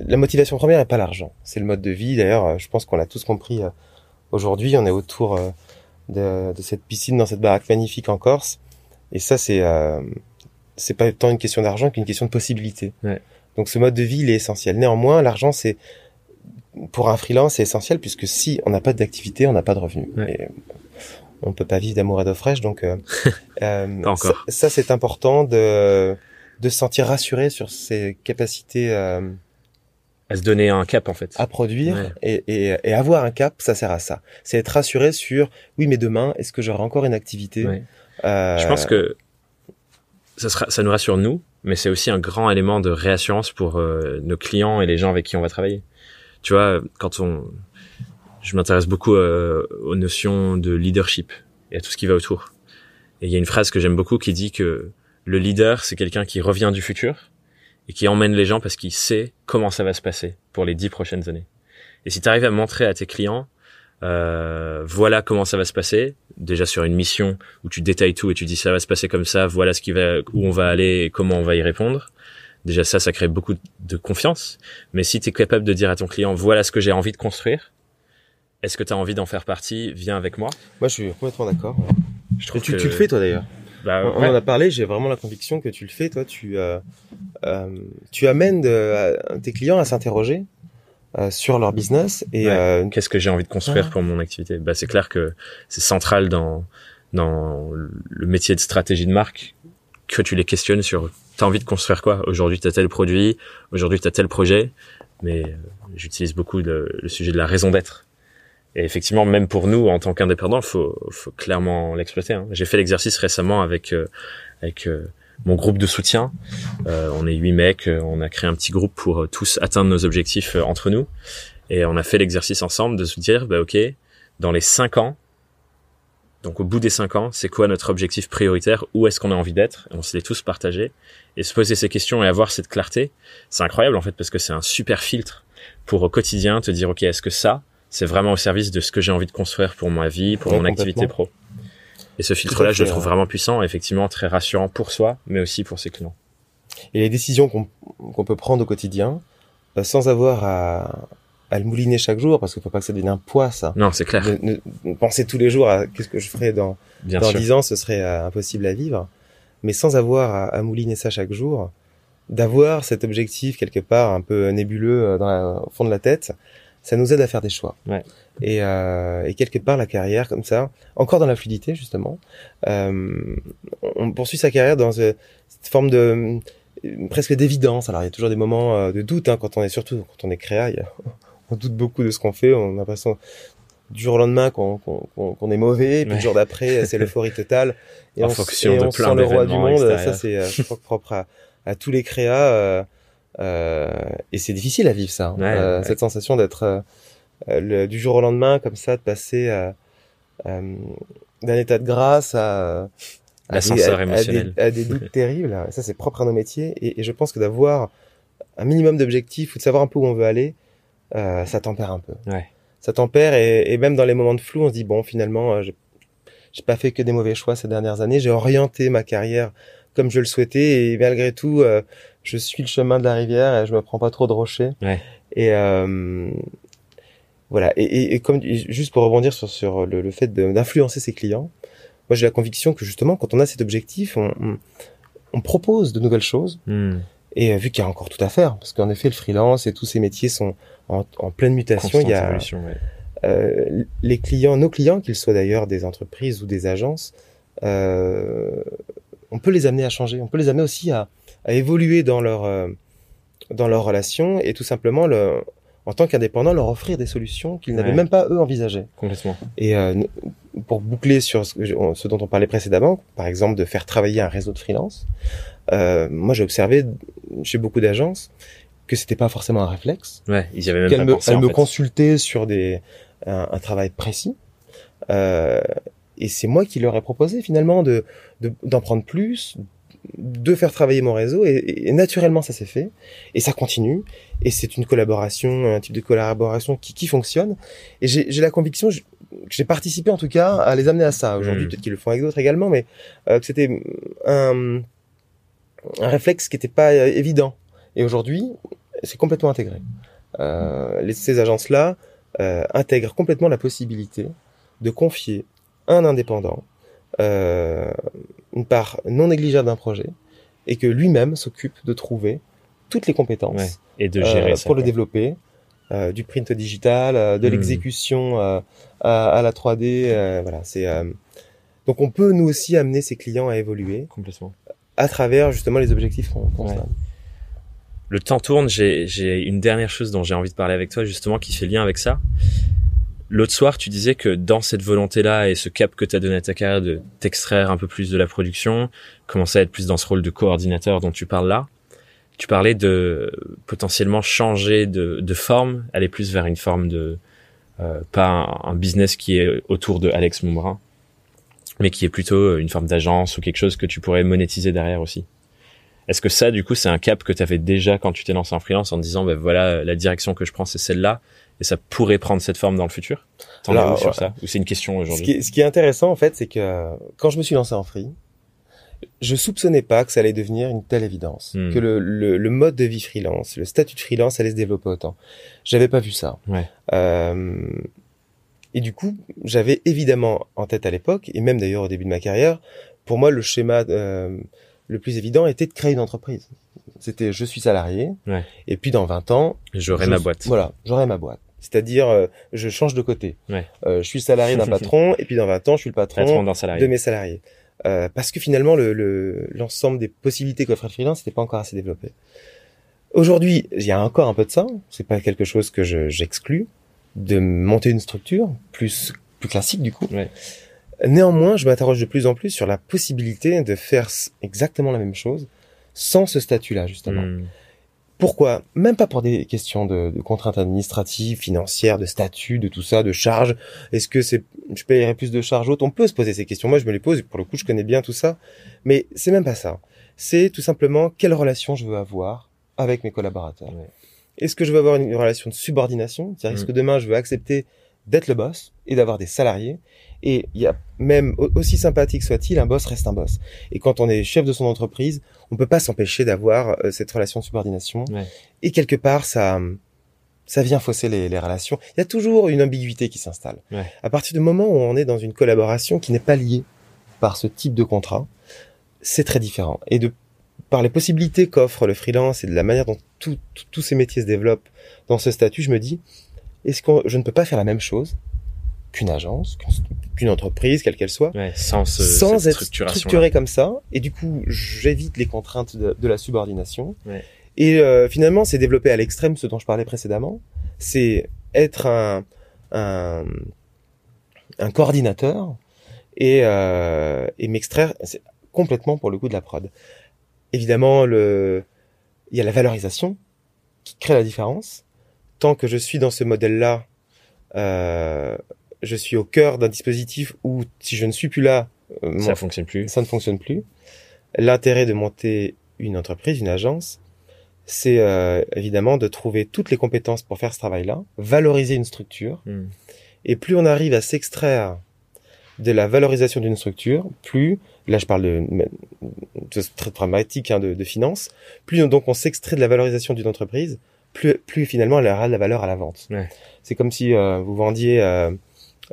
la motivation première n'est pas l'argent, c'est le mode de vie. D'ailleurs, euh, je pense qu'on l'a tous compris euh, aujourd'hui. On est autour euh, de, de cette piscine dans cette baraque magnifique en Corse, et ça c'est euh, c'est pas tant une question d'argent qu'une question de possibilité. Ouais. Donc ce mode de vie il est essentiel. Néanmoins, l'argent c'est pour un freelance c'est essentiel puisque si on n'a pas d'activité, on n'a pas de revenus. Ouais. Et on peut pas vivre d'amour et d'eau fraîche, donc euh, (laughs) euh, ça, ça, c'est important de de se sentir rassuré sur ses capacités euh, À se donner un cap en fait. à produire Ouais. et, et, et avoir un cap, ça sert à ça. C'est être rassuré sur oui, mais demain, est-ce que j'aurai encore une activité Ouais. Euh, Je pense que ça, sera, ça nous rassure nous, mais c'est aussi un grand élément de réassurance pour euh, nos clients et les gens avec qui on va travailler. Tu vois, quand on, je m'intéresse beaucoup euh, aux notions de leadership et à tout ce qui va autour. Et il y a une phrase que j'aime beaucoup qui dit que le leader, c'est quelqu'un qui revient du futur et qui emmène les gens parce qu'il sait comment ça va se passer pour les dix prochaines années. Et si tu arrives à montrer à tes clients, euh, voilà comment ça va se passer, déjà sur une mission où tu détailles tout et tu dis ça va se passer comme ça, voilà ce qui va, où on va aller et comment on va y répondre. Déjà ça, ça crée beaucoup de confiance. Mais si tu es capable de dire à ton client, voilà ce que j'ai envie de construire, est-ce que tu as envie d'en faire partie Viens avec moi. moi, je suis complètement d'accord. Je trouve tu, que- tu le fais toi d'ailleurs. Bah, On, en a parlé. J'ai vraiment la conviction que tu le fais. Toi, tu euh, euh, tu amènes de- tes clients à s'interroger euh, sur leur business et Ouais. euh, Qu'est-ce que j'ai envie de construire Ouais. pour mon activité? Bah, c'est clair que c'est central dans dans le métier de stratégie de marque que tu les questionnes sur t'as envie de construire quoi? Aujourd'hui, t'as tel produit, aujourd'hui, t'as tel projet, mais euh, j'utilise beaucoup le, le sujet de la raison d'être. Et effectivement, même pour nous, en tant qu'indépendants, faut, faut clairement l'exploiter. hein. J'ai fait l'exercice récemment avec euh, avec euh, mon groupe de soutien. Euh, on est huit mecs, euh, on a créé un petit groupe pour euh, tous atteindre nos objectifs euh, entre nous. Et on a fait l'exercice ensemble de se dire, bah ok, dans les cinq ans, donc au bout des cinq ans, c'est quoi notre objectif prioritaire? Où est-ce qu'on a envie d'être? On se les tous partagé et se poser ces questions et avoir cette clarté, c'est incroyable en fait parce que c'est un super filtre pour au quotidien te dire ok, est-ce que ça, c'est vraiment au service de ce que j'ai envie de construire pour ma vie, pour Ouais, mon activité pro. Et ce filtre-là, je le trouve vraiment puissant, effectivement très rassurant pour soi, mais aussi pour ses clients. et les décisions qu'on peut prendre au quotidien euh, sans avoir à, à le mouliner chaque jour parce qu'il faut pas que ça devienne un poids ça. Non, c'est clair, penser tous les jours à qu'est-ce que je ferai dans bien dans sûr. dix ans, ce serait euh, impossible à vivre. Mais sans avoir à, à mouliner ça chaque jour, d'avoir cet objectif quelque part un peu nébuleux euh, dans la- au fond de la tête, ça nous aide à faire des choix. Ouais. Et, euh, et quelque part, la carrière comme ça, encore dans la fluidité justement, euh, on poursuit sa carrière dans euh, cette forme de presque d'évidence. Alors il y a toujours des moments de doute hein, quand on est surtout quand on est créa, il y a- (laughs) on doute beaucoup de ce qu'on fait, on a l'impression du jour au lendemain qu'on est mauvais, et puis Ouais. le jour d'après c'est (laughs) l'euphorie totale et En on, fonction et de on plein sent le roi du monde. Ça c'est euh, propre à, à tous les créas et c'est difficile à vivre ça, hein. Ouais, Euh, ouais. cette sensation d'être euh, euh, du jour au lendemain comme ça, de passer euh, d'un état de grâce à, à des, L'ascenseur à- à des- émotionnel. à des doutes (laughs) terribles. Ça c'est propre à nos métiers et, et je pense que d'avoir un minimum d'objectifs ou de savoir un peu où on veut aller, euh, ça tempère un peu. Ouais. Ça tempère et, et même dans les moments de flou, on se dit bon finalement, euh, j'ai j'ai pas fait que des mauvais choix ces dernières années. J'ai orienté ma carrière comme je le souhaitais et malgré tout, euh, je suis le chemin de la rivière et je me prends pas trop de rochers. Ouais. Et euh, voilà. Et, et, et comme et juste pour rebondir sur, sur le, le fait d'influencer ses clients, moi j'ai la conviction que justement quand on a cet objectif, on, on, on propose de nouvelles choses. Hmm. Et euh, vu qu'il y a encore tout à faire, parce qu'en effet le freelance et tous ces métiers sont en, en pleine mutation, Constante il y a ouais. euh, les clients, nos clients, qu'ils soient d'ailleurs des entreprises ou des agences, euh, on peut les amener à changer. On peut les amener aussi à, à évoluer dans leur euh, dans leurs relations et tout simplement le, en tant qu'indépendant leur offrir des solutions qu'ils n'avaient Ouais. même pas eux envisagées. Complètement. Et euh, pour boucler sur ce, ce dont on parlait précédemment, par exemple de faire travailler un réseau de freelance, euh, moi j'ai observé chez beaucoup d'agences que c'était pas forcément un réflexe Ouais, ils y avaient même pas me, pensé en me fait. consultait sur des un, un travail précis euh, et c'est moi qui leur ai proposé finalement de de- d'en prendre plus de faire travailler mon réseau et, et naturellement ça s'est fait. Et ça continue. Et c'est une collaboration un type de collaboration qui, qui fonctionne. Et j'ai j'ai la conviction que j'ai participé en tout cas à les amener à ça aujourd'hui. Mm. peut-être qu'ils le font avec d'autres également mais euh, que c'était un un réflexe qui n'était pas euh, évident. Et aujourd'hui c'est complètement intégré. Euh, les, ces agences-là euh, intègrent complètement la possibilité de confier un indépendant une part non négligeable d'un projet et que lui-même s'occupe de trouver toutes les compétences Ouais. Et de gérer euh, ça. pour le développer, euh, du print digital, euh, de Hmm. l'exécution euh, à, à la 3D, euh, voilà. C'est euh, donc on peut nous aussi amener ces clients à évoluer Complètement. à travers justement les objectifs qu'on Ouais. donne. Le temps tourne, j'ai j'ai une dernière chose dont j'ai envie de parler avec toi justement qui fait lien avec ça. L'autre soir, tu disais que dans cette volonté-là et ce cap que tu as donné à ta carrière de t'extraire un peu plus de la production, commencer à être plus dans ce rôle de coordinateur dont tu parles là, tu parlais de potentiellement changer de, de forme, aller plus vers une forme de euh, pas un, business qui est autour de Alex Montbrun, mais qui est plutôt une forme d'agence ou quelque chose que tu pourrais monétiser derrière aussi. Est-ce que ça, du coup, c'est un cap que tu avais déjà quand tu t'es lancé en freelance en disant, ben voilà, la direction que je prends, c'est celle-là, et ça pourrait prendre cette forme dans le futur? T'en es où sur ouais. ça? Ou c'est une question Ce aujourd'hui qui, ce qui est intéressant en fait, c'est que quand je me suis lancé en free, je soupçonnais pas que ça allait devenir une telle évidence, Hmm. que le, le, le mode de vie freelance, le statut de freelance allait se développer autant. J'avais pas vu ça. Ouais. Euh, et du coup, j'avais évidemment en tête à l'époque, et même d'ailleurs au début de ma carrière, pour moi le schéma euh, le plus évident était de créer une entreprise. C'était je suis salarié, Ouais. et puis dans 20 ans, J'aurai ma boîte. Voilà, j'aurai ma boîte. C'est-à-dire, euh, je change de côté. Ouais. Euh, je suis salarié d'un (laughs) patron, et puis dans 20 ans, je suis le patron, salarié. de mes salariés. Euh, parce que finalement, le- le- l'ensemble des possibilités qu'offre le freelance n'était pas encore assez développé. Aujourd'hui, il y a encore un peu de ça. C'est pas quelque chose que je- j'exclus de monter une structure plus plus classique du coup. Ouais. Néanmoins, je m'interroge de plus en plus sur la possibilité de faire exactement la même chose sans ce statut-là justement. Hmm. Pourquoi? Même pas pour des questions de, de contraintes administratives, financières, de statut, de tout ça, de charges. Est-ce que c'est, je payerais plus de charges autres? On peut se poser ces questions. Moi, je me les pose. Pour le coup, je connais bien tout ça. Mais c'est même pas ça. C'est tout simplement quelle relation je veux avoir avec mes collaborateurs. Ouais. Est-ce que je veux avoir une relation de subordination? C'est-à-dire, est-ce Mm. que demain, je veux accepter d'être le boss et d'avoir des salariés? Et il y a même, au- aussi sympathique soit-il, un boss reste un boss. Et quand on est chef de son entreprise, on peut pas s'empêcher d'avoir euh, cette relation de subordination. Ouais. Et quelque part, ça, ça vient fausser les, les relations. Il y a toujours une ambiguïté qui s'installe. Ouais. À partir du moment où on est dans une collaboration qui n'est pas liée par ce type de contrat, c'est très différent. Et de par les possibilités qu'offre le freelance et de la manière dont tous ces métiers se développent dans ce statut, je me dis, est-ce que je ne peux pas faire la même chose qu'une agence, qu'une- entreprise, quelle qu'elle soit, Ouais, sans, ce, sans être structuré comme ça. Et du coup, j'évite les contraintes de, de la subordination. Ouais. Et euh, finalement, c'est développé à l'extrême ce dont je parlais précédemment. C'est être un, un, un coordinateur et, euh, et m'extraire complètement pour le coup de la prod. Évidemment, le, il y a la valorisation qui crée la différence. Tant que je suis dans ce modèle-là, euh, je suis au cœur d'un dispositif où si je ne suis plus là, euh, mon- Ça fonctionne plus. ça ne fonctionne plus. L'intérêt de monter une entreprise, une agence, c'est euh, évidemment de trouver toutes les compétences pour faire ce travail-là, valoriser une structure, Hmm. et plus on arrive à s'extraire de la valorisation d'une structure, plus là je parle de, de très pragmatique hein, de, de finance, plus donc on s'extrait de la valorisation d'une entreprise, plus, plus finalement elle aura de la valeur à la vente. Ouais. C'est comme si euh, vous vendiez euh,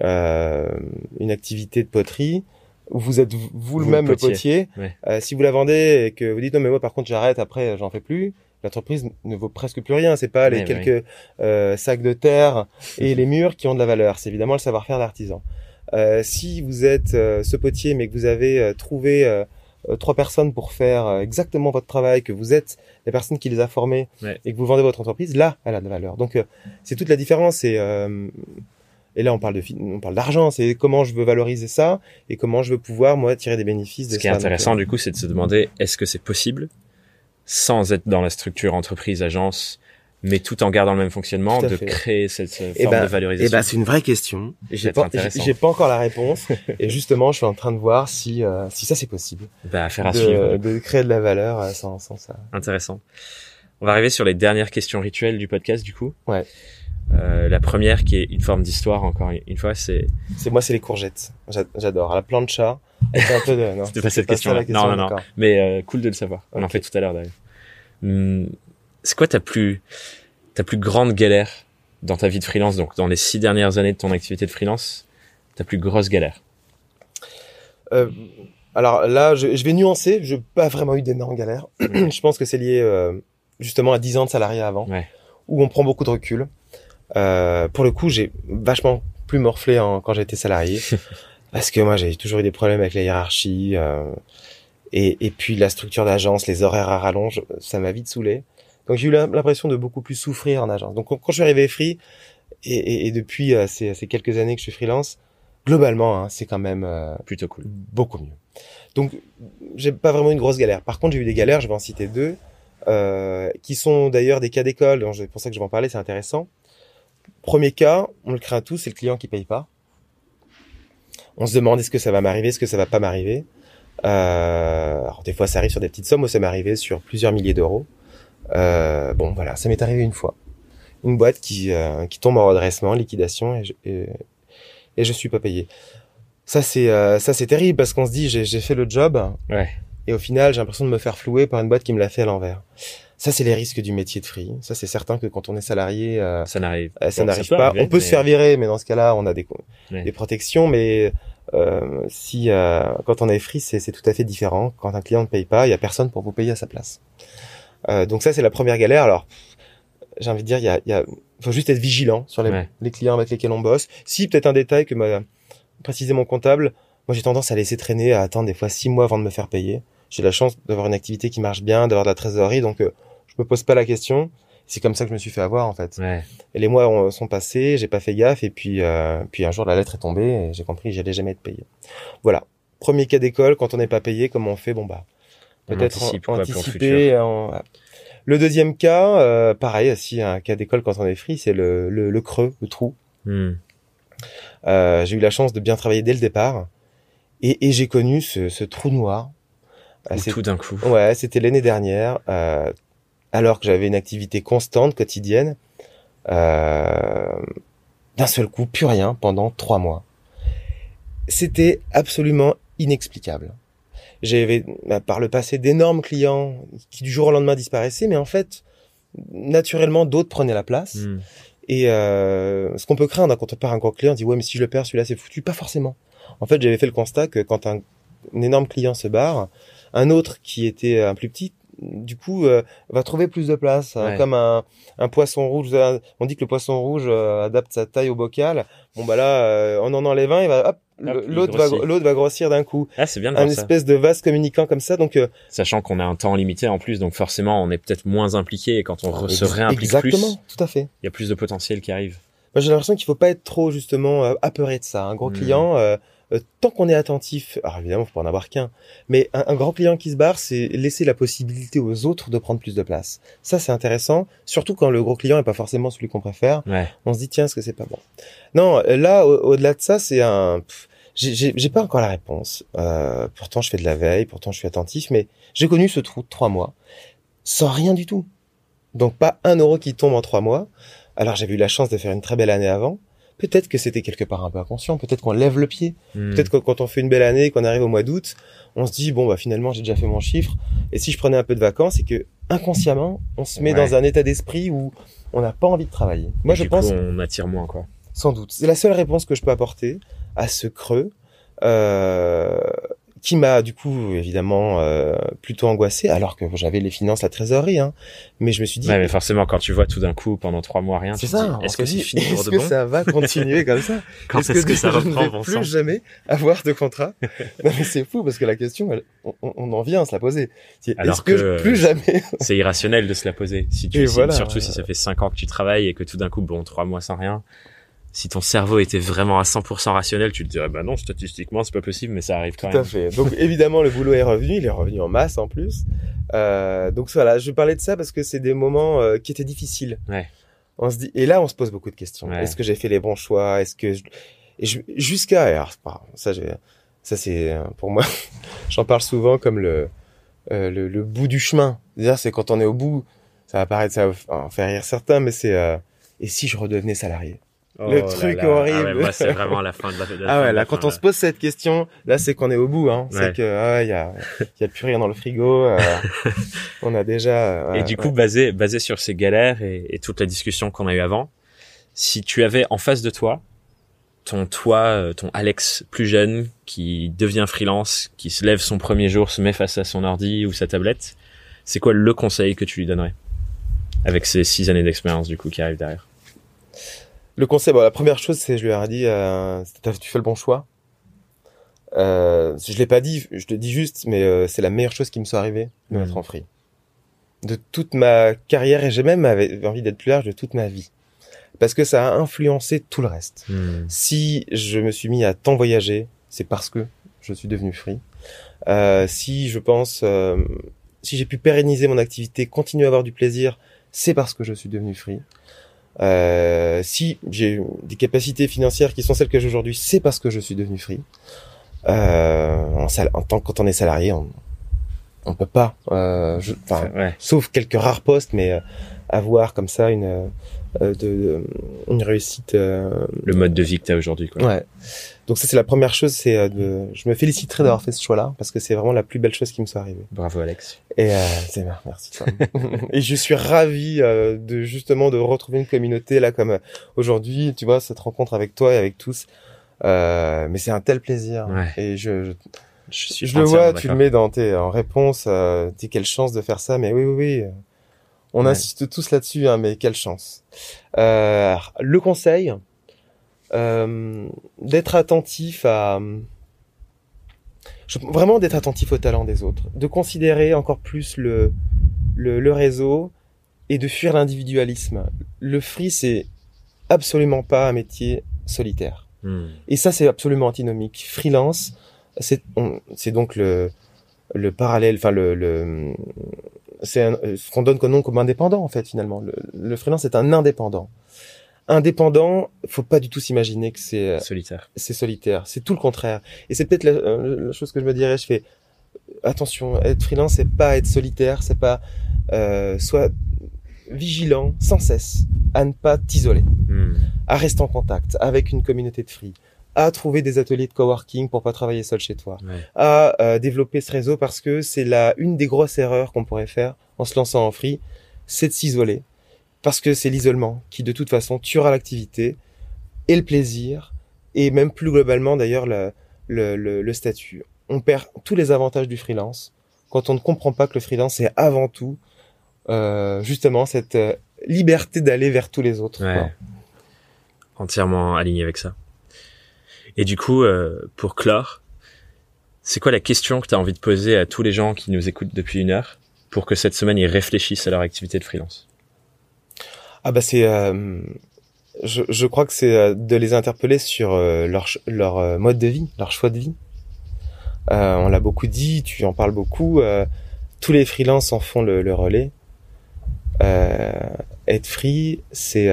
une activité de poterie, où vous êtes vous, Vous, le le-même le potier. Ouais. Euh, si vous la vendez et que vous dites non mais moi par contre j'arrête après j'en fais plus, l'entreprise ne vaut presque plus rien. C'est pas les quelques euh, sacs de terre et les murs qui ont de la valeur. C'est évidemment le savoir-faire d'artisan. Euh, si vous êtes euh, ce potier mais que vous avez euh, trouvé euh, euh, trois personnes pour faire euh, exactement votre travail, que vous êtes la personne qui les a formés Ouais. et que vous vendez votre entreprise, là, elle a de la valeur. Donc, euh, c'est toute la différence. Et, euh, et là, on parle de, on parle d'argent. C'est comment je veux valoriser ça et comment je veux pouvoir moi tirer des bénéfices de Ce qui est. Donc, intéressant, euh, du coup, c'est de se demander est-ce que c'est possible, sans être dans la structure entreprise, agence, mais tout en gardant le même fonctionnement, de fait. créer cette Eh forme ben- de valorisation? Eh ben, c'est une vraie question. J'ai pas, j'ai pas encore la réponse. (laughs) et justement, je suis en train de voir si, euh, si ça c'est possible. Bah, à suivre. De, de créer de la valeur euh, sans, sans ça. Intéressant. On va arriver sur les dernières questions rituelles du podcast, du coup. Ouais. Euh, la première, qui est une forme d'histoire, encore une fois, c'est C'est moi, c'est les courgettes. J'a- J'adore. La plancha. Avec un peu de, non, C'était pas cette question, Non, non, non. Mais euh, cool de le savoir. On en fait tout à l'heure d'ailleurs. Hum, c'est quoi ta plus ta plus grande galère dans ta vie de freelance, donc dans les six dernières années de ton activité de freelance, ta plus grosse galère? Euh, alors là, je, je vais nuancer. Je n'ai pas vraiment eu d'énormes galères. (clears throat) je pense que c'est lié justement à 10 ans de salariat avant, Ouais. où on prend beaucoup de recul. Euh, pour le coup, j'ai vachement plus morflé en, quand j'étais salarié, (laughs) parce que moi, j'ai toujours eu des problèmes avec la hiérarchie. euh, et, et puis la structure d'agence, les horaires à rallonge, ça m'a vite saoulé. Donc j'ai eu l'im- l'impression de beaucoup plus souffrir en agence. Donc quand je suis arrivé free, et, et, et depuis euh, ces, ces quelques années que je suis freelance, globalement, hein, c'est quand même euh, Plutôt cool. beaucoup mieux. Donc, j'ai pas vraiment une grosse galère. Par contre, j'ai eu des galères, je vais en citer deux, euh, qui sont d'ailleurs des cas d'école, c'est pour ça que je vais en parler, c'est intéressant. Premier cas, on le craint tous, c'est le client qui paye pas. On se demande est-ce que ça va m'arriver, est-ce que ça va pas m'arriver? Euh, alors des fois, ça arrive sur des petites sommes, moi ça m'est arrivé sur plusieurs milliers d'euros. Euh, bon, voilà, ça m'est arrivé une fois. Une boîte qui, euh, qui tombe en redressement, liquidation, et je, et, et je suis pas payé. Ça c'est euh, ça c'est terrible parce qu'on se dit j'ai j'ai fait le job Ouais. et au final j'ai l'impression de me faire flouer par une boîte qui me l'a fait à l'envers. Ça c'est les risques du métier de free. Ça c'est certain que quand on est salarié euh, Ça n'arrive. euh, ça n'arrive pas. arriver, on peut mais- se faire virer mais dans ce cas-là on a des Ouais. des protections mais euh, si euh, quand on est free c'est tout à fait différent. Quand un client ne paye pas il y a personne pour vous payer à sa place. Euh, donc ça c'est la première galère. Alors j'ai envie de dire il y a, y a faut juste être vigilant sur les, Ouais. les clients avec lesquels on bosse. Si peut-être un détail que m'a précisé mon comptable, moi j'ai tendance à laisser traîner, à attendre des fois six mois avant de me faire payer. J'ai la chance d'avoir une activité qui marche bien, d'avoir de la trésorerie, donc euh, je me pose pas la question. C'est comme ça que je me suis fait avoir en fait. Ouais. Et les mois ont- sont passés, j'ai pas fait gaffe, et puis euh, puis un jour la lettre est tombée et j'ai compris que j'allais jamais être payé. Voilà. Premier cas d'école, quand on n'est pas payé, comment on fait? Bon bah peut-être anticipe, anticiper. en- voilà. Le deuxième cas, euh, pareil, si un cas d'école quand on est free, c'est le, le, le creux, le trou. Euh, j'ai eu la chance de bien travailler dès le départ, et, et j'ai connu ce, ce trou noir. Ou c'est- tout d'un coup. Ouais, c'était l'année dernière, euh, alors que j'avais une activité constante, quotidienne. Euh, D'un seul coup, plus rien pendant trois mois. C'était absolument inexplicable. J'avais bah, par le passé d'énormes clients qui du jour au lendemain disparaissaient, mais en fait, naturellement, d'autres prenaient la place. Hmm. Et euh, ce qu'on peut craindre quand on perd un gros client, on dit ouais mais si je le perds celui-là c'est foutu, pas forcément. En fait j'avais fait le constat que quand un, un énorme client se barre, un autre qui était un plus petit, du coup euh, va trouver plus de place, hein, Ouais. comme un, un poisson rouge. euh, On dit que le poisson rouge euh, adapte sa taille au bocal. Bon bah là euh, on en enlève un, il va hop, l'autre va l'autre va grossir d'un coup. Ah, c'est bien de Un voir ça. espèce de vase communicant comme ça, donc euh, Sachant qu'on a un temps limité en plus, donc forcément, on est peut-être moins impliqué et quand on re- se réimplique exactement, plus, tout à fait. il y a plus de potentiel qui arrive. Moi, j'ai l'impression qu'il faut pas être trop justement euh, apeuré de ça. Un gros Hmm. client, euh, tant qu'on est attentif, alors évidemment, faut pas en avoir qu'un, mais un, un grand client qui se barre, c'est laisser la possibilité aux autres de prendre plus de place. Ça, c'est intéressant, surtout quand le gros client est pas forcément celui qu'on préfère. Ouais. On se dit tiens, est-ce que c'est pas bon? Non, là, au- au-delà de ça, c'est un. j'ai pas encore la réponse. Euh, pourtant, je fais de la veille, pourtant, je suis attentif, mais j'ai connu ce trou de trois mois sans rien du tout. Donc pas un euro qui tombe en trois mois. Alors j'avais eu la chance de faire une très belle année avant. Peut-être que c'était quelque part un peu inconscient, peut-être qu'on lève le pied, Hmm. peut-être que quand on fait une belle année, qu'on arrive au mois d'août, on se dit bon bah finalement j'ai déjà fait mon chiffre, et si je prenais un peu de vacances, et que inconsciemment on se met Ouais. dans un état d'esprit où on n'a pas envie de travailler. Moi Et je du pense coup, on attire moins, quoi. sans doute. C'est la seule réponse que je peux apporter à ce creux euh, qui m'a du coup évidemment euh, plutôt angoissé alors que j'avais les finances, la trésorerie. Hein. Mais je me suis dit, Ouais, mais forcément, quand tu vois tout d'un coup pendant trois mois rien, c'est ça. Est-ce que dit, fini Est-ce que bon ça va continuer comme ça? (laughs) Quand est-ce que, ça je ne reprend, vais plus jamais avoir de contrat? Non mais c'est fou parce que la question, elle- on, on en vient à se la poser. Est-ce que, que- plus jamais (laughs) C'est irrationnel de se la poser. Si tu, si- voilà. surtout si ça fait cinq ans que tu travailles et que tout d'un coup, bon, trois mois sans rien. Si ton cerveau était vraiment à 100% rationnel, tu te dirais, bah non, statistiquement, c'est pas possible, mais ça arrive quand Tout à même. fait. Donc évidemment le boulot est revenu, il est revenu en masse en plus. Euh, donc voilà, je parlais de ça parce que c'est des moments euh, qui étaient difficiles. Ouais. On se dit et là on se pose beaucoup de questions. Ouais. Est-ce que j'ai fait les bons choix? Est-ce que je... et je- jusqu'à alors ça ça c'est euh, pour moi (laughs) j'en parle souvent comme le euh, le, le bout du chemin. C'est-à-dire c'est quand on est au bout, ça va paraître ça va en faire rire certains mais c'est et si je redevenais salarié? Le là truc là. horrible. Ah ouais, moi, c'est vraiment la fin de la, Ah ouais, là, fin, quand on se pose cette question, là, c'est qu'on est au bout, hein. Ouais. C'est que, ah, il y a, y a plus rien dans le frigo, euh, (laughs) on a déjà, Et ouais, du coup, basé, basé sur ces galères et, et toute la discussion qu'on a eue avant, si tu avais en face de toi ton toi, euh, ton Alex plus jeune qui devient freelance, qui se lève son premier jour, se met face à son ordi ou sa tablette, c'est quoi le conseil que tu lui donnerais avec ces six années d'expérience du coup qui arrivent derrière? Le conseil, bon, la première chose, c'est, je lui ai dit, euh, tu fais le bon choix. Euh, je l'ai pas dit, je le dis juste, mais euh, c'est la meilleure chose qui me soit arrivée de Mhm. mettre en free. De toute ma carrière, et j'ai même envie d'être plus large, de toute ma vie. Parce que ça a influencé tout le reste. Si je me suis mis à tant voyager, c'est parce que je suis devenu free. Euh, si je pense, euh, si j'ai pu pérenniser mon activité, continuer à avoir du plaisir, c'est parce que je suis devenu free. Euh, si j'ai des capacités financières qui sont celles que j'ai aujourd'hui, c'est parce que je suis devenu free. Euh, en, en tant que quand on est salarié, on, on peut pas. Euh, je- Ouais. sauf quelques rares postes, mais euh, avoir comme ça une euh, de, de- une réussite euh, Le mode de vie que tu as aujourd'hui. Quoi. Ouais. Donc ça c'est la première chose, c'est euh, de. Je me féliciterai d'avoir fait ce choix-là parce que c'est vraiment la plus belle chose qui me soit arrivée. Bravo Alex. Et euh, c'est bien, merci. (laughs) Et je suis ravi euh, de justement de retrouver une communauté là comme euh, aujourd'hui, tu vois, cette rencontre avec toi et avec tous. Euh, mais c'est un tel plaisir. Ouais. Et je, je, Je, suis je le vois, tu le mets dans tes en réponse. Euh, dis quelle chance de faire ça. Mais oui, oui, oui. On Ouais. insiste tous là-dessus, hein, mais quelle chance. Euh, le conseil, euh, d'être attentif à, je- vraiment d'être attentif au talent des autres, de considérer encore plus le, le, le réseau et de fuir l'individualisme. Le free, c'est absolument pas un métier solitaire. Hmm. Et ça, c'est absolument antinomique. Freelance, c'est donc le, le parallèle, enfin le, le c'est euh, ce qu'on donne comme nom comme indépendant en fait finalement. Le, le freelance est un indépendant. Indépendant, faut pas du tout s'imaginer que c'est euh, Solitaire. c'est solitaire. C'est tout le contraire. Et c'est peut-être la, euh, la chose que je me dirais. Je fais attention, être freelance, c'est pas être solitaire, c'est pas euh, soit vigilant sans cesse à ne pas t'isoler Hmm. à rester en contact avec une communauté de free, à trouver des ateliers de coworking pour pas travailler seul chez toi, Ouais. à euh, développer ce réseau parce que c'est la une des grosses erreurs qu'on pourrait faire en se lançant en free, c'est de s'isoler parce que c'est l'isolement qui de toute façon tuera l'activité et le plaisir et même plus globalement d'ailleurs le, le, le, le statut. On perd tous les avantages du freelance quand on ne comprend pas que le freelance c'est avant tout euh, justement cette euh, liberté d'aller vers tous les autres. Ouais. Entièrement aligné avec ça. Et du coup, euh, pour clore, c'est quoi la question que tu as envie de poser à tous les gens qui nous écoutent depuis une heure pour que cette semaine ils réfléchissent à leur activité de freelance? Ah bah c'est, euh, je, je crois que c'est euh, de les interpeller sur euh, leur leur euh, mode de vie, leur choix de vie. Euh, on l'a beaucoup dit, tu en parles beaucoup. tous les freelances en font le, le relais. Être free, c'est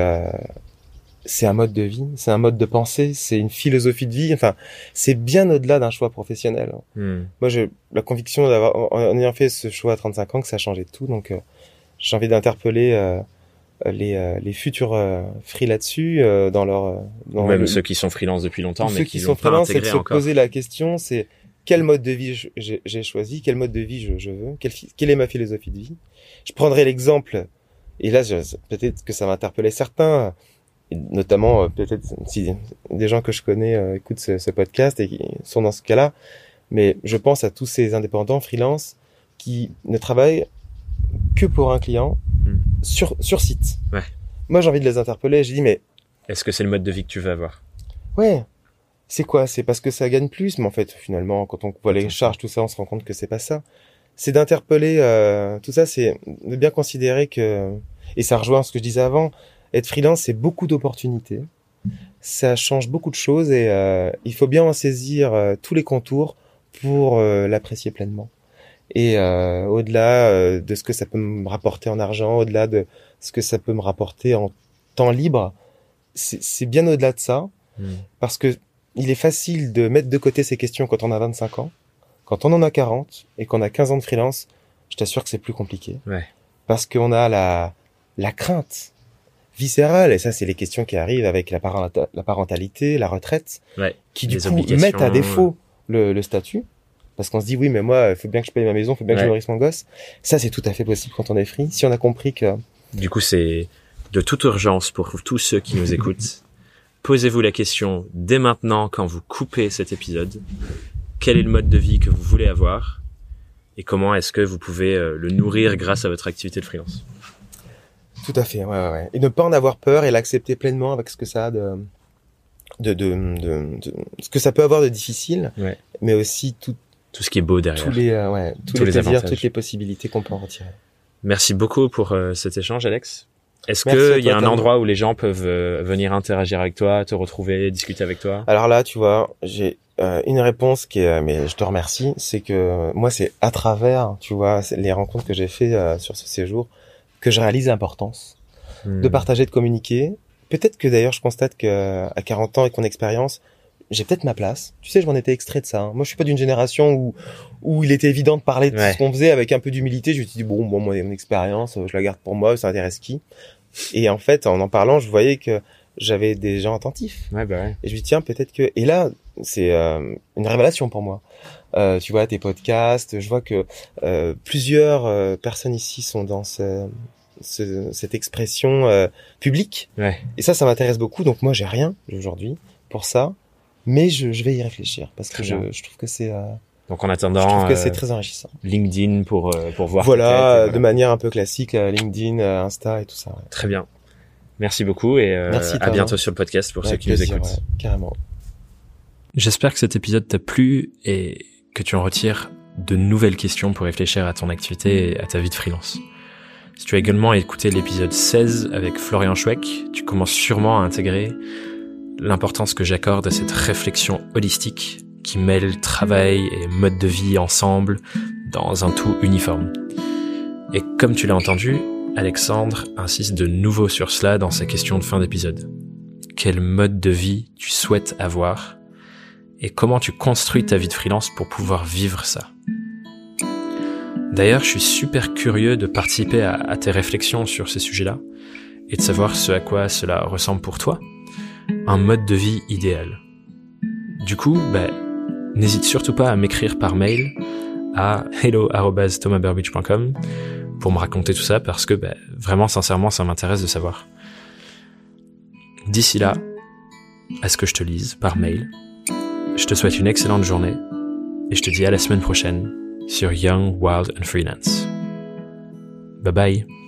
c'est un mode de vie, c'est un mode de pensée, c'est une philosophie de vie. Enfin, c'est bien au-delà d'un choix professionnel. Hmm. Moi, j'ai la conviction d'avoir, en en ayant fait ce choix à 35 ans, que ça a changé tout. Donc, euh, j'ai envie d'interpeller euh, les, les futurs free là-dessus dans leur dans même ceux qui sont freelance depuis longtemps mais ceux qui, qui sont freelance c'est de se poser la question c'est quel mode de vie j'ai choisi quel mode de vie je, je veux quelle, quelle est ma philosophie de vie je prendrai l'exemple et là peut-être que ça va interpeller certains notamment peut-être si des gens que je connais écoutent ce, ce, podcast et qui sont dans ce cas-là mais je pense à tous ces indépendants freelance qui ne travaillent que pour un client hmm. sur, sur site. Ouais. Moi, j'ai envie de les interpeller. Je dis, mais. Est-ce que c'est le mode de vie que tu veux avoir? Ouais. C'est quoi? C'est parce que ça gagne plus, mais en fait, finalement, quand on voit les charges, tout ça, on se rend compte que c'est pas ça. C'est d'interpeller, euh, tout ça, c'est de bien considérer que, et ça rejoint ce que je disais avant, être freelance, c'est beaucoup d'opportunités. Ça change beaucoup de choses et euh, il faut bien en saisir euh, tous les contours pour euh, l'apprécier pleinement. Et euh, au-delà de ce que ça peut me rapporter en argent, au-delà de ce que ça peut me rapporter en temps libre, c'est bien au-delà de ça, hmm. parce que il est facile de mettre de côté ces questions quand on a 25 ans. Quand on en a 40 et qu'on a 15 ans de freelance, je t'assure que c'est plus compliqué. Ouais. Parce qu'on a la, la crainte viscérale, et ça c'est les questions qui arrivent avec la, la parentalité, la retraite, ouais. qui du coup mettent à défaut le, le statut parce qu'on se dit oui mais moi il faut bien que je paye ma maison, il faut bien que je nourrisse mon gosse. Ça c'est tout à fait possible quand on est free. Si on a compris que du coup c'est de toute urgence pour tous ceux qui nous écoutent. (laughs) Posez-vous la question dès maintenant quand vous coupez cet épisode. Quel est le mode de vie que vous voulez avoir? Et comment est-ce que vous pouvez euh, le nourrir grâce à votre activité de freelance? Tout à fait, ouais, ouais, ouais. Et ne pas en avoir peur et l'accepter pleinement avec ce que ça a de, de, de, de, ce que ça peut avoir de difficile, ouais. mais aussi tout, tout ce qui est beau derrière. Tous les, euh, ouais, tous, les, plaisirs, toutes les possibilités qu'on peut en retirer. Merci beaucoup pour euh, cet échange, Alex. Est-ce qu'il y a un endroit où les gens peuvent euh, venir interagir avec toi, te retrouver, discuter avec toi? Alors là, tu vois, j'ai une réponse qui est, mais je te remercie, c'est que moi, c'est à travers, tu vois, les rencontres que j'ai fait sur ce séjour, que je réalise l'importance hmm. de partager, de communiquer, Peut-être que d'ailleurs, je constate que à 40 ans avec mon expérience, j'ai peut-être ma place. Tu sais, je m'en étais extrait de ça. Hein. Moi, je suis pas d'une génération où où il était évident de parler de ce qu'on faisait avec un peu d'humilité. Je me suis dit bon, bon, moi, mon expérience, je la garde pour moi, ça intéresse qui? Et en fait, en en parlant, je voyais que j'avais des gens attentifs. Ouais, bah ouais. Et je me dis tiens, peut-être que. Et là, c'est euh, une révélation pour moi. Euh, tu vois, tes podcasts, je vois que euh, plusieurs euh, personnes ici sont dans ce ce, cette expression euh, publique. Ouais. Et ça, ça m'intéresse beaucoup. Donc moi, j'ai rien aujourd'hui pour ça, mais je, je, vais y réfléchir parce que je, je, trouve que c'est. Euh, donc en attendant, je trouve que c'est très enrichissant. LinkedIn pour pour voir. Voilà, de manière un peu classique, LinkedIn, Insta et tout ça. Très bien. Merci beaucoup et Merci, à bientôt sur le podcast pour ceux qui plaisir, nous écoutent. carrément. J'espère que cet épisode t'a plu et que tu en retires de nouvelles questions pour réfléchir à ton activité et à ta vie de freelance. Si tu as également écouté l'épisode 16 avec Florian Schweck, tu commences sûrement à intégrer l'importance que j'accorde à cette réflexion holistique qui mêle travail et mode de vie ensemble dans un tout uniforme. Et comme tu l'as entendu, Alexandre insiste de nouveau sur cela dans sa question de fin d'épisode. Quel mode de vie tu souhaites avoir et comment tu construis ta vie de freelance pour pouvoir vivre ça? D'ailleurs, je suis super curieux de participer à, tes réflexions sur ces sujets-là et de savoir ce à quoi cela ressemble pour toi. Un mode de vie idéal. Du coup, ben, n'hésite surtout pas à m'écrire par mail à hello@thomasburbidge.com pour me raconter tout ça parce que ben, vraiment sincèrement ça m'intéresse de savoir. D'ici là, à ce que je te lise par mail, je te souhaite une excellente journée et je te dis à la semaine prochaine sur Young, Wild and Freelance. Bye bye.